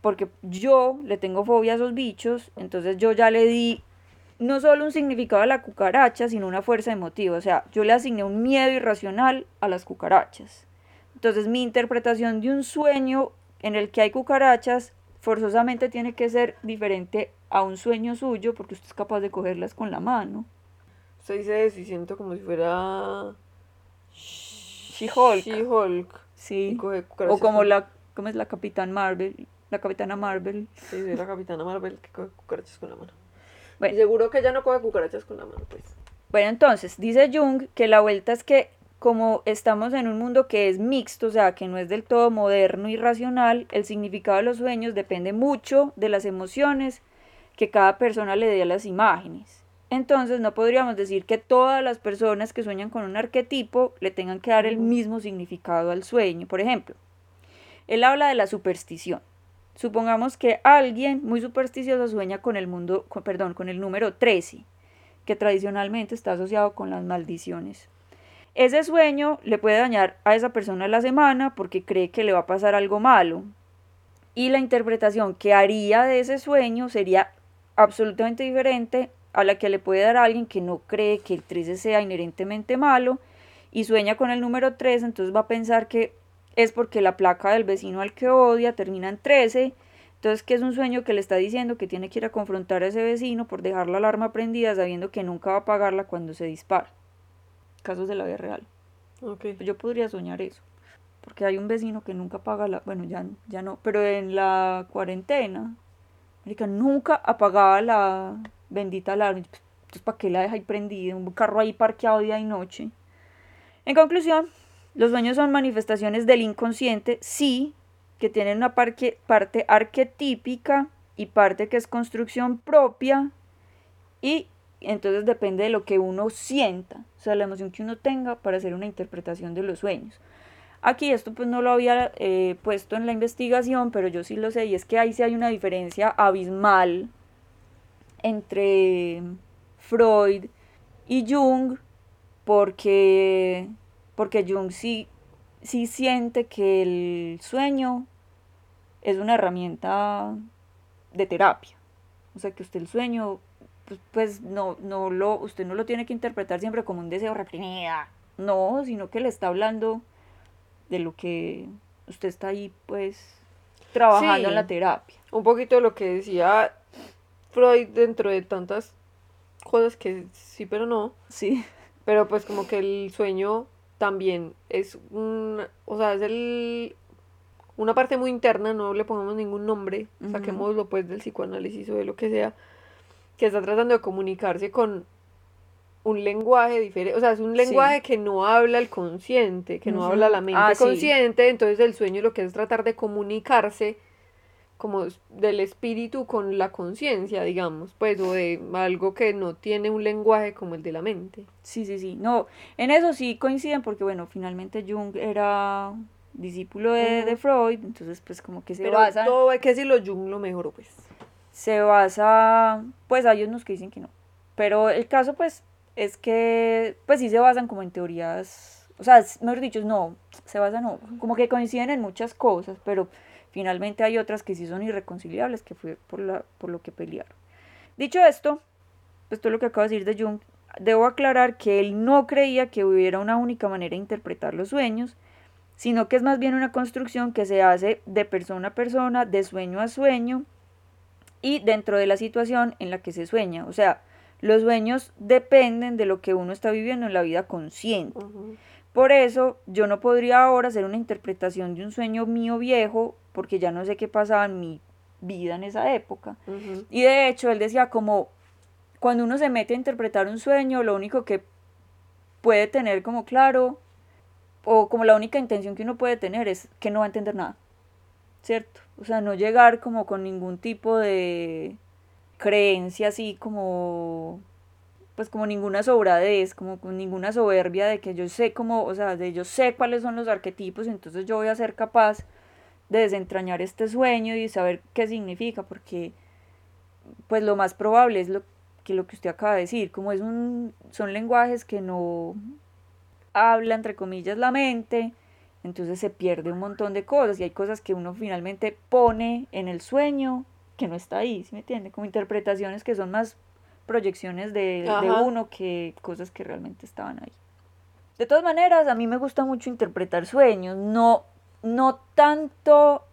porque yo le tengo fobia a esos bichos, entonces yo ya le di no solo un significado a la cucaracha, sino una fuerza emotiva, o sea, yo le asigné un miedo irracional a las cucarachas. Entonces mi interpretación de un sueño en el que hay cucarachas forzosamente tiene que ser diferente a un sueño suyo porque usted es capaz de cogerlas con la mano. Usted dice eso y siento como si fuera... She-Hulk. She-Hulk. Sí. O como la, ¿cómo es la Capitán Marvel? La Capitana Marvel. Sí, soy la capitana Marvel que coge cucarachas con la mano. Bueno. Y seguro que ella no coge cucarachas con la mano, pues. Bueno, entonces, dice Jung que la vuelta es que como estamos en un mundo que es mixto, o sea, que no es del todo moderno y racional, el significado de los sueños depende mucho de las emociones que cada persona le dé a las imágenes. Entonces, no podríamos decir que todas las personas que sueñan con un arquetipo le tengan que dar el mismo significado al sueño. Por ejemplo, él habla de la superstición. Supongamos que alguien muy supersticioso sueña con el mundo, con- perdón, con el número 13, que tradicionalmente está asociado con las maldiciones. Ese sueño le puede dañar a esa persona la semana porque cree que le va a pasar algo malo. Y la interpretación que haría de ese sueño sería absolutamente diferente a la que le puede dar a alguien que no cree que el 13 sea inherentemente malo y sueña con el número 13, entonces va a pensar que es porque la placa del vecino al que odia termina en 13, entonces que es un sueño que le está diciendo que tiene que ir a confrontar a ese vecino por dejar la alarma prendida sabiendo que nunca va a apagarla cuando se dispara. Casos de la vida real. Ok. Yo podría soñar eso. Porque hay un vecino que nunca apaga la... Bueno, ya, ya no. Pero en la cuarentena, marica, nunca apagaba la bendita alarma. Entonces, ¿para qué la deja ahí prendida? Un carro ahí parqueado día y noche. En conclusión, los sueños son manifestaciones del inconsciente, sí, que tienen una parte arquetípica y parte que es construcción propia y entonces depende de lo que uno sienta, o sea, la emoción que uno tenga para hacer una interpretación de los sueños. Aquí esto pues no lo había eh, puesto en la investigación, pero yo sí lo sé, y es que ahí sí hay una diferencia abismal entre Freud y Jung, porque, porque Jung sí, sí siente que el sueño es una herramienta de terapia. O sea, que usted el sueño, pues, pues no, no lo, usted no lo tiene que interpretar siempre como un deseo reprimido. No, sino que le está hablando de lo que usted está ahí, pues, trabajando en la terapia. Un poquito de lo que decía Freud dentro de tantas cosas que sí, pero no. Sí. Pero pues como que el sueño también es un, o sea, es el, una parte muy interna, no le pongamos ningún nombre, Ujú. saquémoslo pues del psicoanálisis o de lo que sea, que está tratando de comunicarse con un lenguaje diferente, o sea, es un lenguaje que no habla el consciente, que no habla la mente Ah, sí. consciente, entonces el sueño lo que es tratar de comunicarse como del espíritu con la conciencia, digamos, pues, o de algo que no tiene un lenguaje como el de la mente. Sí, sí, sí. No, en eso sí coinciden porque, bueno, finalmente Jung era discípulo de, de. Freud, entonces pues como que se Pero basan, todo hay que decirlo, Jung lo mejoró, pues. se basa, pues hay unos que dicen que no. Pero el caso pues es que, pues sí se basan como en teorías, o sea, mejor dicho, no, se basan, no, como que coinciden en muchas cosas, pero finalmente hay otras que sí son irreconciliables, que fue por, la, por lo que pelearon. Dicho esto, pues todo lo que acabo de decir de Jung, debo aclarar que él no creía que hubiera una única manera de interpretar los sueños, sino que es más bien una construcción que se hace de persona a persona, de sueño a sueño y dentro de la situación en la que se sueña. O sea, los sueños dependen de lo que uno está viviendo en la vida consciente. Por eso yo no podría ahora hacer una interpretación de un sueño mío viejo, porque ya no sé qué pasaba en mi vida en esa época. Y de hecho, él decía como, cuando uno se mete a interpretar un sueño, lo único que puede tener como claro, o como la única intención que uno puede tener es que no va a entender nada, ¿cierto? O sea, no llegar como con ningún tipo de creencia así como pues como ninguna sobradez, como con ninguna soberbia de que yo sé cómo, o sea, de yo sé cuáles son los arquetipos, entonces yo voy a ser capaz de desentrañar este sueño y saber qué significa, porque pues lo más probable es lo que lo que usted acaba de decir, como es un son lenguajes que no habla entre comillas la mente, entonces se pierde un montón de cosas y hay cosas que uno finalmente pone en el sueño que no está ahí, ¿sí me entiende? Como interpretaciones que son más proyecciones de, uno que cosas que realmente estaban ahí. De todas maneras, a mí me gusta mucho interpretar sueños, no, no tanto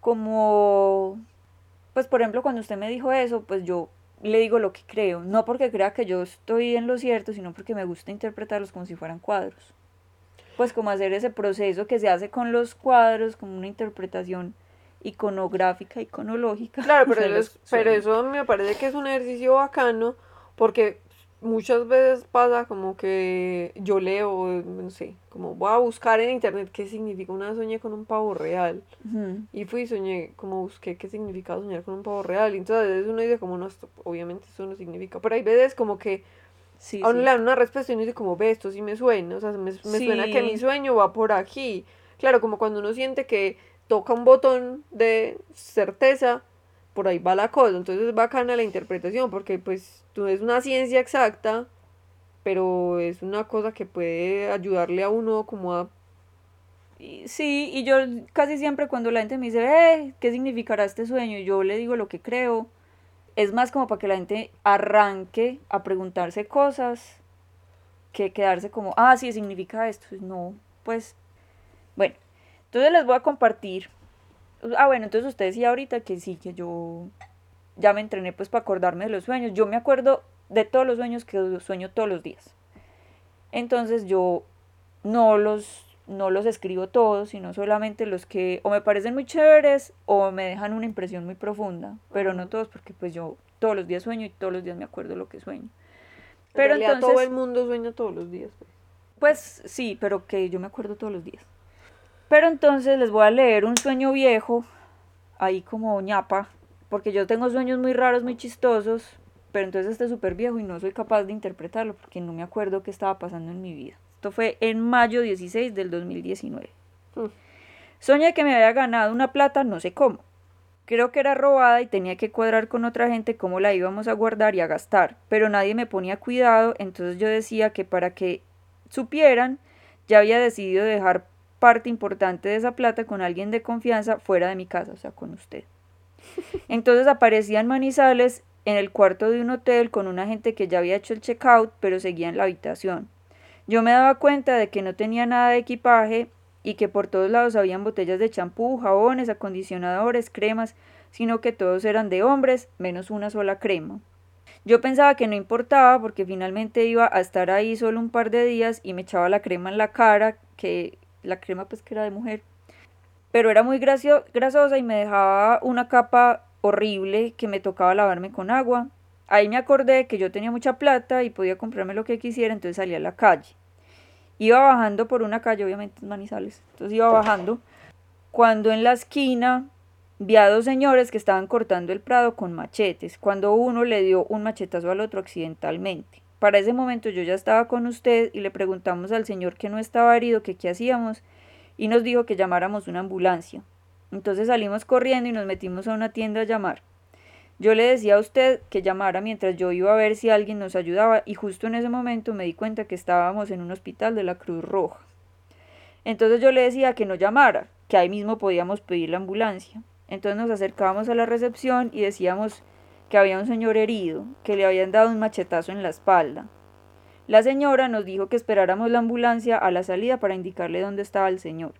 como, pues por ejemplo, cuando usted me dijo eso, pues yo le digo lo que creo, no porque crea que yo estoy en lo cierto, sino porque me gusta interpretarlos como si fueran cuadros. Pues como hacer ese proceso que se hace con los cuadros, como una interpretación iconográfica, iconológica. Claro, pero, los es- pero eso me parece que es un ejercicio bacano porque muchas veces pasa como que yo leo, no sé, como voy a buscar en internet qué significa una soñé con un pavo real. Y fui y soñé, como busqué qué significaba soñar con un pavo real. Y entonces a veces uno dice como no, esto, obviamente eso no significa. Pero hay veces como que Sí, a uno sí. le dan una respuesta y uno dice como ve, esto sí me suena. O sea, me, me suena que mi sueño va por aquí. Claro, como cuando uno siente que toca un botón de certeza, por ahí va la cosa. Entonces es bacana la interpretación porque pues no es una ciencia exacta, pero es una cosa que puede ayudarle a uno como a... Sí, y yo casi siempre cuando la gente me dice, eh, ¿qué significará este sueño? Yo le digo lo que creo. Es más como para que la gente arranque a preguntarse cosas que quedarse como, ah, sí, significa esto. No, pues, bueno, entonces les voy a compartir. Ah, bueno, entonces usted decía ahorita que sí, que yo ya me entrené pues para acordarme de los sueños. Yo me acuerdo de todos los sueños que sueño todos los días. Entonces yo no los no los escribo todos, sino solamente los que o me parecen muy chéveres o me dejan una impresión muy profunda, pero no todos porque pues yo todos los días sueño y todos los días me acuerdo lo que sueño. Pero entonces todo el mundo sueña todos los días. Pues. pues sí, pero que yo me acuerdo todos los días. Pero entonces les voy a leer un sueño viejo, ahí como ñapa, porque yo tengo sueños muy raros, muy chistosos, pero entonces este es súper viejo y no soy capaz de interpretarlo porque no me acuerdo qué estaba pasando en mi vida. Esto fue en mayo 16 del 2019. Mm. Soñé que me había ganado una plata, no sé cómo. Creo que era robada y tenía que cuadrar con otra gente cómo la íbamos a guardar y a gastar, pero nadie me ponía cuidado, entonces yo decía que para que supieran, ya había decidido dejar parte importante de esa plata con alguien de confianza fuera de mi casa, o sea, con usted. Entonces aparecían Manizales en el cuarto de un hotel con una gente que ya había hecho el checkout, pero seguía en la habitación. Yo me daba cuenta de que no tenía nada de equipaje y que por todos lados habían botellas de champú, jabones, acondicionadores, cremas, sino que todos eran de hombres, menos una sola crema. Yo pensaba que no importaba porque finalmente iba a estar ahí solo un par de días y me echaba la crema en la cara, que la crema pues que era de mujer, pero era muy grasosa y me dejaba una capa horrible que me tocaba lavarme con agua. Ahí me acordé que yo tenía mucha plata y podía comprarme lo que quisiera, entonces salí a la calle. Iba bajando por una calle, obviamente Manizales, entonces iba bajando, cuando en la esquina vi a dos señores que estaban cortando el prado con machetes, cuando uno le dio un machetazo al otro accidentalmente. Para ese momento yo ya estaba con usted y le preguntamos al señor que no estaba herido que qué hacíamos y nos dijo que llamáramos una ambulancia. Entonces salimos corriendo y nos metimos a una tienda a llamar. Yo le decía a usted que llamara mientras yo iba a ver si alguien nos ayudaba y justo en ese momento me di cuenta que estábamos en un hospital de la Cruz Roja. Entonces yo le decía que no llamara, que ahí mismo podíamos pedir la ambulancia. Entonces nos acercábamos a la recepción y decíamos que había un señor herido, que le habían dado un machetazo en la espalda. La señora nos dijo que esperáramos la ambulancia a la salida para indicarle dónde estaba el señor.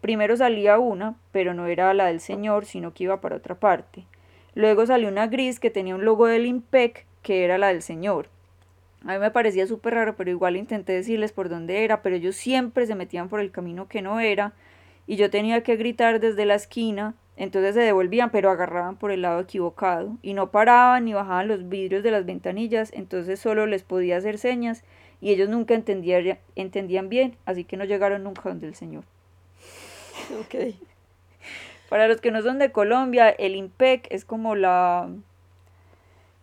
Primero salía una, pero no era la del señor, sino que iba para otra parte. Luego salió una gris que tenía un logo del IMPEC, que era la del señor. A mí me parecía súper raro, pero igual intenté decirles por dónde era, pero ellos siempre se metían por el camino que no era, y yo tenía que gritar desde la esquina, entonces se devolvían, pero agarraban por el lado equivocado, y no paraban ni bajaban los vidrios de las ventanillas, entonces solo les podía hacer señas, y ellos nunca entendían, entendían bien, así que no llegaron nunca donde el señor. Ok. Para los que no son de Colombia, el IMPEC es como la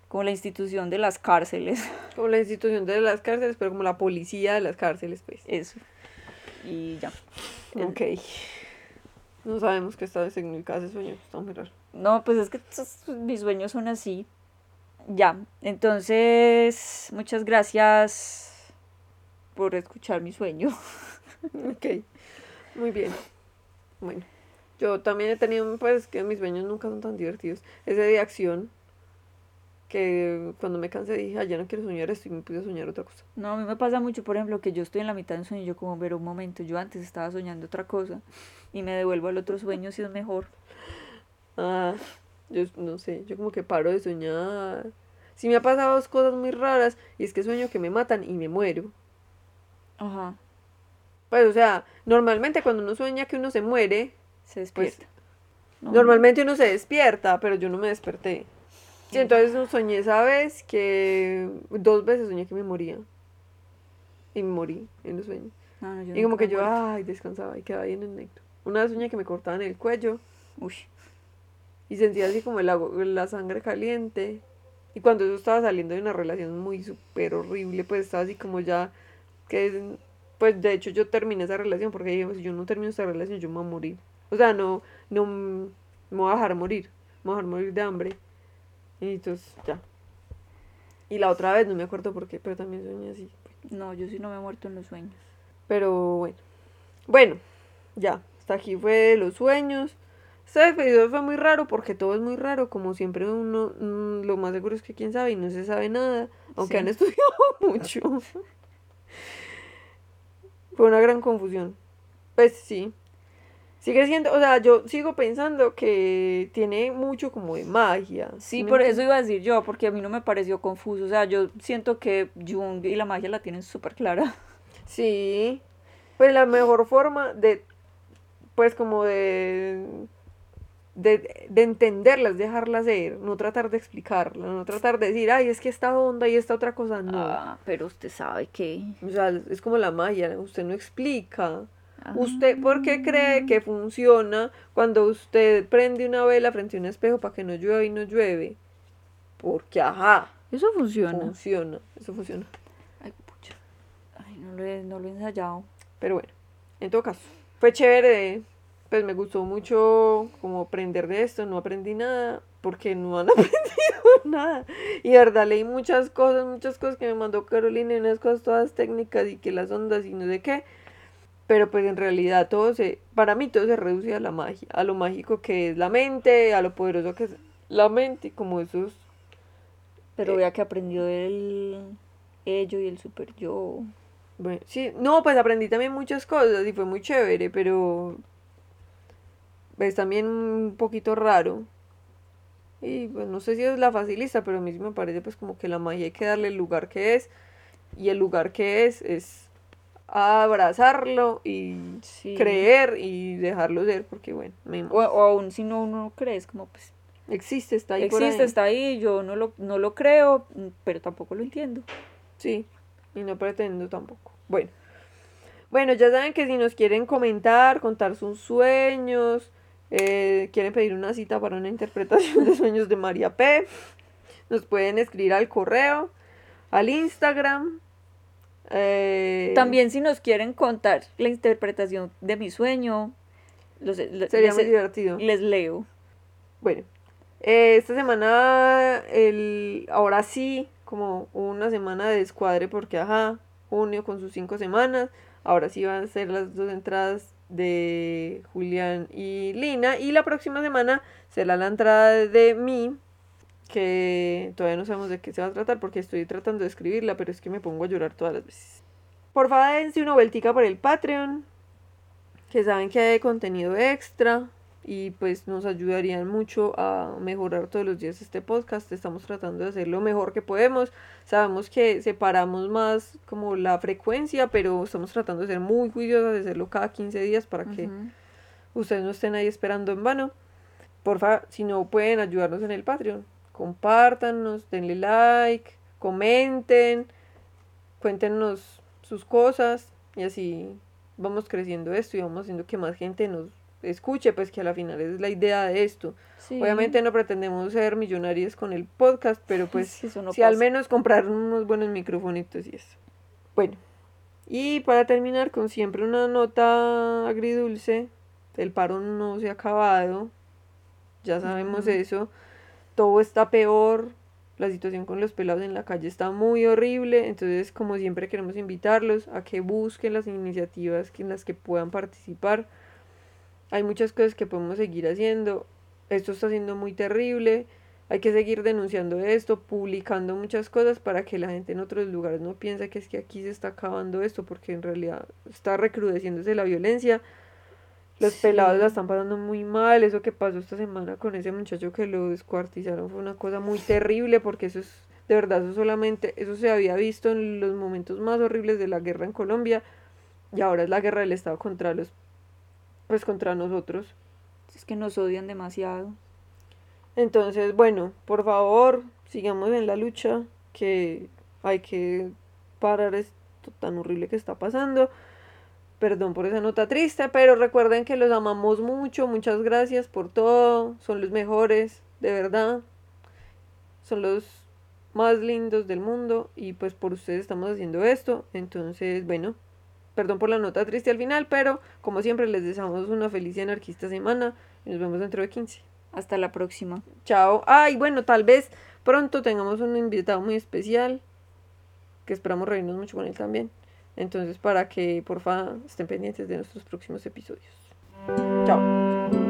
como la institución de las cárceles. Como la institución de las cárceles, pero como la policía de las cárceles, pues. Eso. Y ya. Ok. No sabemos qué está significa ese sueño, está muy raro. No, pues es que mis sueños son así. Ya, entonces, muchas gracias por escuchar mi sueño. ok, muy bien. Bueno. Yo también he tenido, pues, que mis sueños nunca son tan divertidos. Ese de acción, que cuando me cansé dije, ah, ya no quiero soñar esto y me puse a soñar otra cosa. No, a mí me pasa mucho, por ejemplo, que yo estoy en la mitad de un sueño y yo como, ver un momento, yo antes estaba soñando otra cosa y me devuelvo al otro sueño si es mejor. Ah, yo no sé, yo como que paro de soñar. Sí me ha pasado dos cosas muy raras y es que sueño que me matan y me muero. Ajá. Pues, o sea, normalmente cuando uno sueña que uno se muere, se despierta. Pues, normalmente uno se despierta, pero yo no me desperté. Sí, entonces soñé esa vez que dos veces soñé que me moría. Y me morí en los sueños. y como que yo, ay, descansaba y quedaba ahí en el necto. Una vez soñé que me cortaban el cuello. Uy. Y sentía así como el, la sangre caliente. Y cuando eso estaba saliendo de una relación muy súper horrible, pues estaba así como ya que pues de hecho yo terminé esa relación porque dije, si yo no termino esta relación yo me voy a morir. O sea, no, no me voy a dejar morir. Me voy a dejar morir de hambre. Y entonces, ya. Y la otra vez, no me acuerdo por qué, pero también soñé así. No, yo sí no me he muerto en los sueños. Pero bueno. Bueno, ya. Hasta aquí fue los sueños. Este video fue muy raro porque todo es muy raro. Como siempre, uno mm, lo más seguro es que quién sabe y no se sabe nada. Aunque han estudiado mucho. fue una gran confusión. Pues sí, Sigue siendo, o sea, yo sigo pensando que tiene mucho como de magia. Sí, por eso iba a decir yo, porque a mí no me pareció confuso. O sea, yo siento que Jung y la magia la tienen súper clara. Sí. Pues la mejor forma de, pues como de, de, de entenderlas, dejarlas ser, no tratar de explicarla, no tratar de decir, ay, es que esta onda y esta otra cosa, no. Ah, pero usted sabe que... O sea, es como la magia, usted no explica. ¿Usted por qué cree que funciona cuando usted prende una vela frente a un espejo para que no llueva y no llueve? Porque, ajá. Eso funciona. Funciona, eso funciona. Ay, pucha. Ay, no lo he, no lo he ensayado. Pero bueno, en todo caso, fue chévere. Pues me gustó mucho como aprender de esto. No aprendí nada porque no han aprendido nada. Y de verdad leí muchas cosas, muchas cosas que me mandó Carolina y unas cosas todas técnicas y que las ondas y no sé qué. Pero pues en realidad todo se, para mí todo se reduce a la magia, a lo mágico que es la mente, a lo poderoso que es la mente, como esos... Pero Eh. vea que aprendió el ello y el super yo. Bueno, sí, no, pues aprendí también muchas cosas y fue muy chévere, pero es también un poquito raro. Y pues no sé si es la facilista, pero a mí sí me parece pues como que la magia hay que darle el lugar que es. Y el lugar que es es abrazarlo y Sí. creer y dejarlo ser, porque bueno, me- O, o aún si no uno cree, es como pues existe, está ahí por existe, ahí. está ahí, yo no lo, no lo creo, mm, pero tampoco lo entiendo. Sí, y no pretendo tampoco. Bueno. Bueno, ya saben que si nos quieren comentar, contar sus sueños, eh, quieren pedir una cita para una interpretación de sueños de María P, nos pueden escribir al correo, al Instagram. Eh, También si nos quieren contar la interpretación de mi sueño, los, sería les, muy divertido. les leo. Bueno, eh, esta semana, el, ahora sí, como una semana de descuadre, porque ajá, junio con sus cinco semanas, ahora sí van a ser las dos entradas de Julián y Lina, y la próxima semana será la entrada de mí, que todavía no sabemos de qué se va a tratar, porque estoy tratando de escribirla, pero es que me pongo a llorar todas las veces. Por favor, dense una vueltica por el Patreon, que saben que hay contenido extra y pues nos ayudarían mucho a mejorar todos los días este podcast. Estamos tratando de hacer lo mejor que podemos. Sabemos que separamos más como la frecuencia, pero estamos tratando de ser muy juiciosos, de hacerlo cada 15 días para que ustedes no estén ahí esperando en vano. Por favor, si no pueden ayudarnos en el Patreon, compártanos, denle like, comenten, cuéntenos sus cosas y así vamos creciendo esto y vamos haciendo que más gente nos escuche, pues que a la final es la idea de esto. Sí. Obviamente no pretendemos ser millonarios con el podcast, pero pues Sí, eso no si al menos comprar unos buenos microfonitos y eso. Bueno, y para terminar con siempre una nota agridulce, el paro no se ha acabado, ya sabemos eso, todo está peor, la situación con los pelados en la calle está muy horrible, entonces como siempre queremos invitarlos a que busquen las iniciativas en las que puedan participar. Hay muchas cosas que podemos seguir haciendo. Esto está siendo muy terrible. Hay que seguir denunciando esto, publicando muchas cosas para que la gente en otros lugares no piense que es que aquí se está acabando esto, porque en realidad está recrudeciéndose la violencia. Los Sí. pelados la están pasando muy mal. Eso que pasó esta semana con ese muchacho que lo descuartizaron fue una cosa muy terrible, porque eso es, de verdad, eso solamente, eso se había visto en los momentos más horribles de la guerra en Colombia, y ahora es la guerra del Estado contra los, pues contra nosotros. Es que nos odian demasiado. Entonces, bueno, por favor, sigamos en la lucha, que hay que parar esto tan horrible que está pasando. Perdón por esa nota triste, pero recuerden que los amamos mucho, muchas gracias por todo, son los mejores, de verdad. Son los más lindos del mundo y pues por ustedes estamos haciendo esto. Entonces, bueno, perdón por la nota triste al final, pero como siempre les deseamos una feliz y anarquista semana y nos vemos dentro de 15. Hasta la próxima. Chao. Ay, bueno, tal vez pronto tengamos un invitado muy especial. Que esperamos reírnos mucho con él también. Entonces, para que porfa estén pendientes de nuestros próximos episodios. Chao.